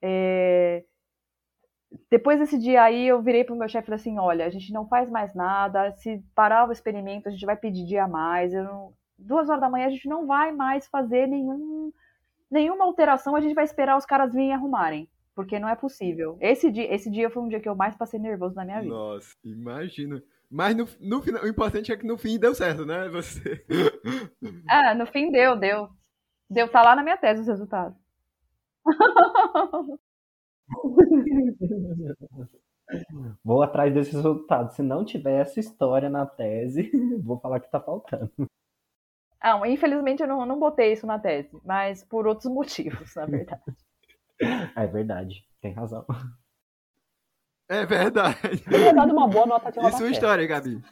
é... depois desse dia aí eu virei pro meu chefe e falei assim, olha, a gente não faz mais nada, se parar o experimento a gente vai pedir dia a mais, não... duas horas da manhã a gente não vai mais fazer nenhum, nenhuma alteração, a gente vai esperar os caras virem arrumarem. Porque não é possível. Esse dia, esse dia foi um dia que eu mais passei nervoso na minha vida. Nossa, imagina. Mas no, no final, o importante é que no fim deu certo, né? Você. (laughs) Ah, no fim deu, deu. Deu, tá lá na minha tese os resultados. (laughs) Vou atrás desses resultados. Se não tiver essa história na tese, (laughs) vou falar que tá faltando. Ah, infelizmente eu não, não botei isso na tese, mas por outros motivos, na verdade. É verdade, tem razão. É verdade. Teria dado uma boa nota de E sua história, Gabi?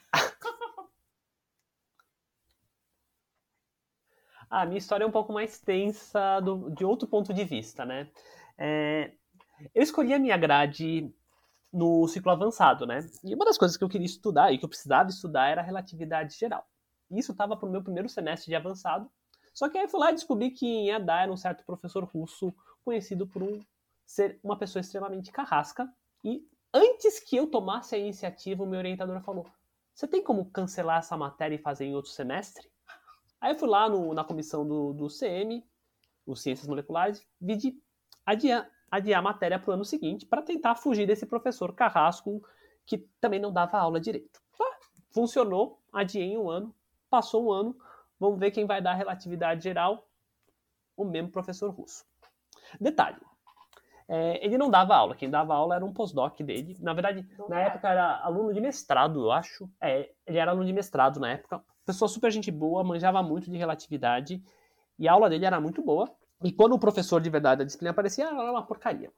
A (laughs) minha história é um pouco mais tensa do, de outro ponto de vista, né? É, eu escolhi a minha grade no ciclo avançado, né? E uma das coisas que eu queria estudar e que eu precisava estudar era a relatividade geral. Isso estava para o meu primeiro semestre de avançado. Só que aí eu fui lá e descobri que em EDA era um certo professor russo conhecido por um, ser uma pessoa extremamente carrasca e antes que eu tomasse a iniciativa, o meu orientador falou: Você tem como cancelar essa matéria e fazer em outro semestre? Aí eu fui lá no, na comissão do, do CM, o Ciências Moleculares, vi adiar, adiar a matéria para o ano seguinte para tentar fugir desse professor carrasco que também não dava aula direito. Funcionou, adiei um ano, passou um ano, vamos ver quem vai dar a relatividade geral, o mesmo professor russo. Detalhe, é, ele não dava aula, quem dava aula era um pós-doc dele. Na verdade, na época era aluno de mestrado, eu acho. É, ele era aluno de mestrado na época. Pessoa super gente boa, manjava muito de relatividade. E a aula dele era muito boa. E quando o professor de verdade da disciplina aparecia, era uma porcaria.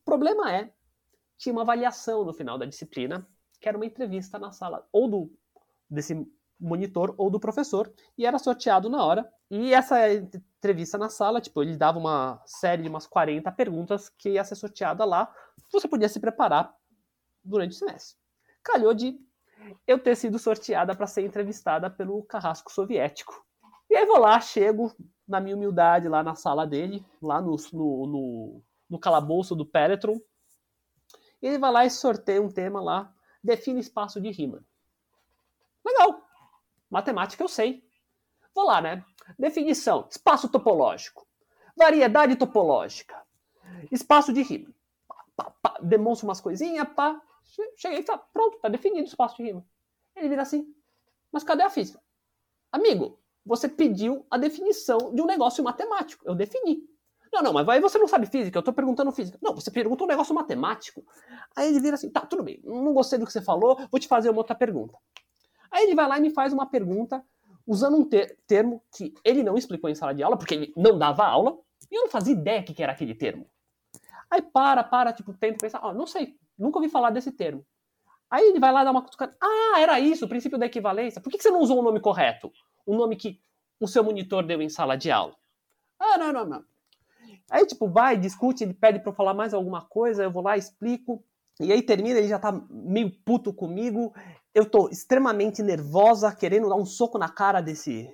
O problema é, tinha uma avaliação no final da disciplina, que era uma entrevista na sala, ou do desse monitor ou do professor, e era sorteado na hora. E essa entrevista na sala, tipo, ele dava uma série de umas 40 perguntas que ia ser sorteada lá. Você podia se preparar durante o semestre. Calhou de eu ter sido sorteada para ser entrevistada pelo carrasco soviético. E aí vou lá, chego na minha humildade lá na sala dele, lá no, no, no, no calabouço do Peletron. E ele vai lá e sorteia um tema lá, define espaço de rima. Legal, matemática eu sei. Vou lá, né? Definição: espaço topológico, variedade topológica, espaço de rima. Pá, pá, demonstra umas coisinhas, pá. Cheguei e falei, pronto, tá definido o espaço de rima. Ele vira assim, mas cadê a física? Amigo, você pediu a definição de um negócio matemático. Eu defini. Não, não, mas aí você não sabe física, eu tô perguntando física. Não, você perguntou um negócio matemático. Aí ele vira assim, tá, tudo bem, não gostei do que você falou, vou te fazer uma outra pergunta. Aí ele vai lá e me faz uma pergunta usando um ter termo que ele não explicou em sala de aula, porque ele não dava aula, e eu não fazia ideia que era aquele termo. Aí para, para, tipo, tenta pensar, ó, oh, não sei, nunca ouvi falar desse termo. Aí ele vai lá dar uma cutucada, ah, era isso, o princípio da equivalência. Por que você não usou o nome correto? O nome que o seu monitor deu em sala de aula? Ah, não, não, não. Aí, tipo, vai, discute, ele pede para eu falar mais alguma coisa, eu vou lá, explico. E aí termina, ele já tá meio puto comigo. Eu tô extremamente nervosa, querendo dar um soco na cara desse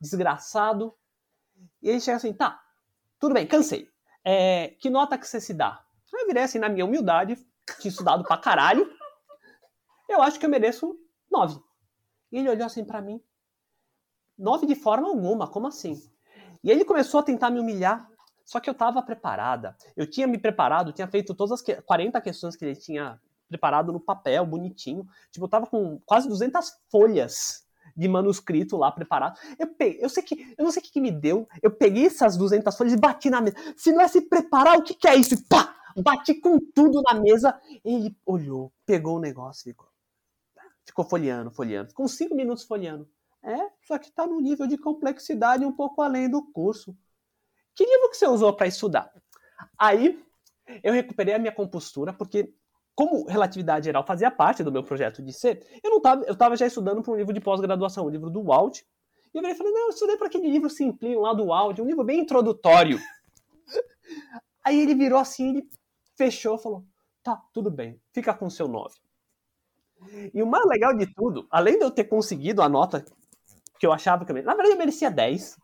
desgraçado. E ele chega assim, tá, tudo bem, cansei. É, que nota que você se dá? Eu virei assim, na minha humildade, tinha estudado pra caralho. Eu acho que eu mereço nove. E ele olhou assim para mim. Nove de forma alguma, como assim? E ele começou a tentar me humilhar. Só que eu estava preparada. Eu tinha me preparado, tinha feito todas as 40 questões que ele tinha preparado no papel, bonitinho. Tipo, eu tava com quase 200 folhas de manuscrito lá preparado. Eu peguei, eu sei que, eu não sei o que, que me deu. Eu peguei essas 200 folhas e bati na mesa. Se não é se preparar, o que, que é isso? E pá! Bati com tudo na mesa. Ele olhou, pegou o negócio, ficou, ficou folheando, folheando. Ficou uns 5 minutos folheando. É, só que tá num nível de complexidade um pouco além do curso. Que livro que você usou para estudar? Aí eu recuperei a minha compostura, porque como relatividade geral fazia parte do meu projeto de ser, eu não tava, eu estava já estudando para um livro de pós-graduação, o um livro do Walt. E eu falei, não, eu estudei para aquele livro simplinho lá do Walt, um livro bem introdutório. (laughs) Aí ele virou assim, ele fechou, falou, tá, tudo bem, fica com seu 9. E o mais legal de tudo, além de eu ter conseguido a nota que eu achava que eu merecia, na verdade eu merecia 10,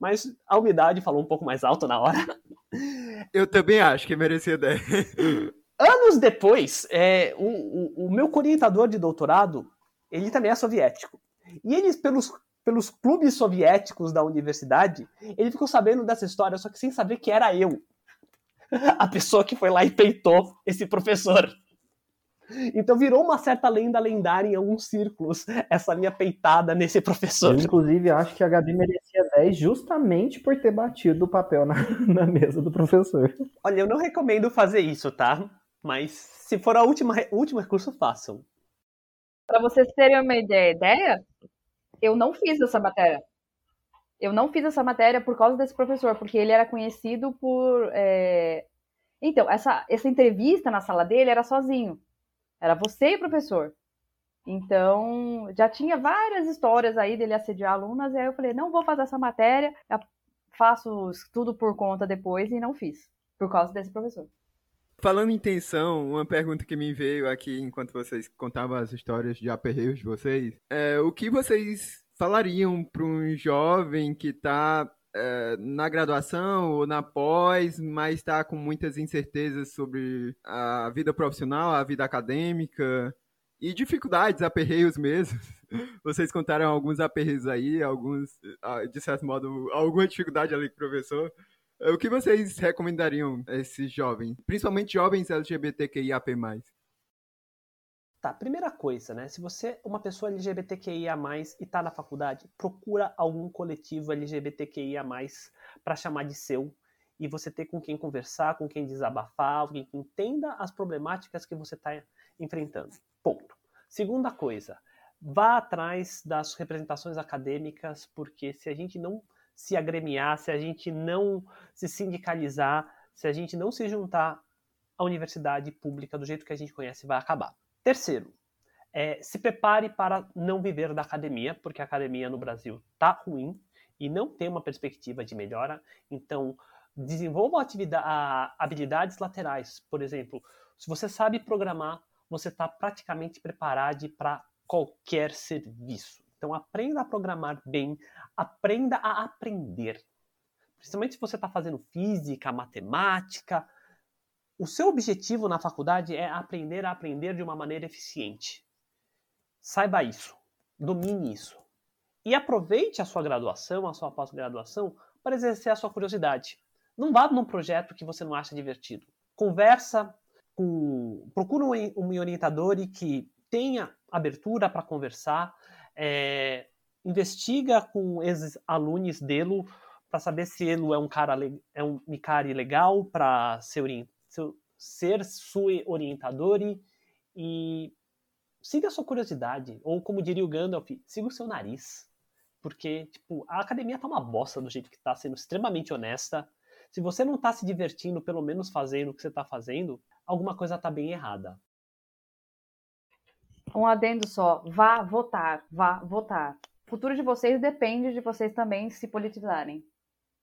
mas a umidade falou um pouco mais alto na hora. Eu também acho que merecia 10. (laughs) Anos depois, é, o, o, o, meu orientador de doutorado, ele também é soviético. E eles, pelos, pelos clubes soviéticos da universidade, ele ficou sabendo dessa história, só que sem saber que era eu. (laughs) A pessoa que foi lá e peitou esse professor. Então virou uma certa lenda lendária em alguns círculos, essa minha peitada nesse professor. Eu, inclusive, acho que a Gabi merecia 10 justamente por ter batido o papel na, (laughs) na mesa do professor. Olha, eu não recomendo fazer isso, tá? Mas se for a última, o último recurso, façam. Para vocês terem uma ideia, eu não fiz essa matéria. Eu não fiz essa matéria por causa desse professor, porque ele era conhecido por. É... Então, essa, essa entrevista na sala dele era sozinho. Era você e professor. Então, já tinha várias histórias aí dele assediar alunas, e aí eu falei, não vou fazer essa matéria, faço tudo por conta depois, e não fiz, por causa desse professor. Falando em tensão, uma pergunta que me veio aqui enquanto vocês contavam as histórias de aperreios de vocês, é o que vocês falariam para um jovem que está é, na graduação ou na pós, mas está com muitas incertezas sobre a vida profissional, a vida acadêmica e dificuldades, aperreios mesmo. (laughs) Vocês contaram alguns aperreios aí, alguns, ah, de certo modo, alguma dificuldade ali com o professor. O que vocês recomendariam a esses jovens, principalmente jovens LGBTQIAP+. Tá, primeira coisa, né? Se você é uma pessoa LGBTQIA+, e tá na faculdade, procura algum coletivo LGBTQIA+, para chamar de seu, e você ter com quem conversar, com quem desabafar, alguém que entenda as problemáticas que você está enfrentando. Ponto. Segunda coisa, vá atrás das representações acadêmicas, porque se a gente não se agremiar, se a gente não se sindicalizar, se a gente não se juntar à universidade pública do jeito que a gente conhece, vai acabar. Terceiro, é, se prepare para não viver da academia, porque a academia no Brasil está ruim e não tem uma perspectiva de melhora. Então, desenvolva habilidades laterais. Por exemplo, se você sabe programar, você está praticamente preparado para qualquer serviço. Então, aprenda a programar bem, aprenda a aprender. Principalmente se você está fazendo física, matemática. O seu objetivo na faculdade é aprender a aprender de uma maneira eficiente. Saiba isso, domine isso. E aproveite a sua graduação, a sua pós-graduação, para exercer a sua curiosidade. Não vá num projeto que você não acha divertido. Conversa com. Procura um orientador que tenha abertura para conversar. É, investiga com ex-alunos dele para saber se ele é um cara é um cara legal para ser, ser seu orientador e siga a sua curiosidade, ou como diria o Gandalf, siga o seu nariz. Porque, tipo, a academia tá uma bosta do jeito que tá, sendo extremamente honesta. Se você não tá se divertindo, pelo menos fazendo o que você tá fazendo, alguma coisa tá bem errada. Um adendo só, vá votar, vá votar. O futuro de vocês depende de vocês também se politizarem.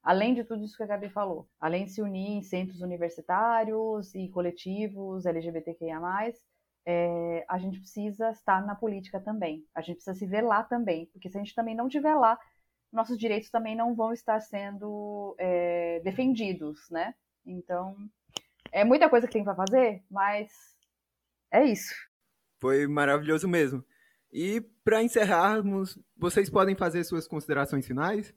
Além de tudo isso que a Gabi falou. Além de se unir em centros universitários e coletivos LGBTQIA+, é, a gente precisa estar na política também. A gente precisa se ver lá também, porque se a gente também não estiver lá, nossos direitos também não vão estar sendo é, defendidos, né? Então, é muita coisa que tem para fazer, mas é isso. Foi maravilhoso mesmo. E para encerrarmos, vocês podem fazer suas considerações finais?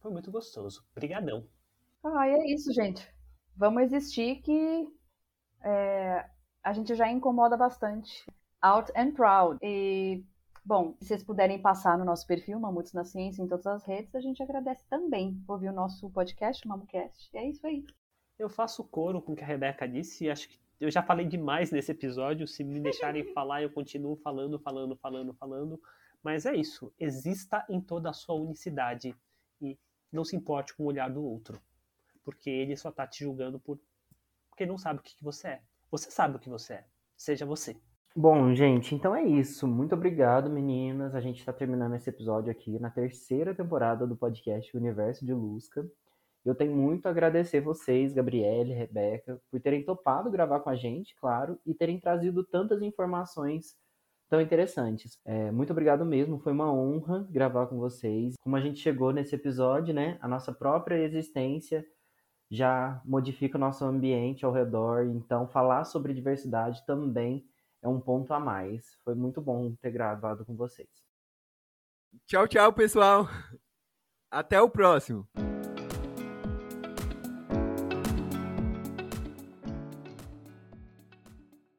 Foi muito gostoso. Obrigadão. Ah, é isso, gente. Vamos existir que é, a gente já incomoda bastante. Out and proud. E, bom, se vocês puderem passar no nosso perfil, Mamutos na Ciência, em todas as redes, a gente agradece também por ouvir o nosso podcast, o Mamucast. E é isso aí. Eu faço coro com o que a Rebeca disse e acho que eu já falei demais nesse episódio. Se me deixarem (laughs) falar, eu continuo falando, falando, falando, falando. Mas é isso. Exista em toda a sua unicidade. E não se importe com o olhar do outro. Porque ele só tá te julgando por porque não sabe o que, que você é. Você sabe o que você é. Seja você. Bom, gente, então é isso. Muito obrigado, meninas. A gente está terminando esse episódio aqui na terceira temporada do podcast Universo de Lusca. Eu tenho muito a agradecer vocês, Gabriele, Rebeca, por terem topado gravar com a gente, claro, e terem trazido tantas informações tão interessantes. É, muito obrigado mesmo, foi uma honra gravar com vocês. Como a gente chegou nesse episódio, né? A nossa própria existência já modifica o nosso ambiente ao redor. Então, falar sobre diversidade também é um ponto a mais. Foi muito bom ter gravado com vocês. Tchau, tchau, pessoal. Até o próximo.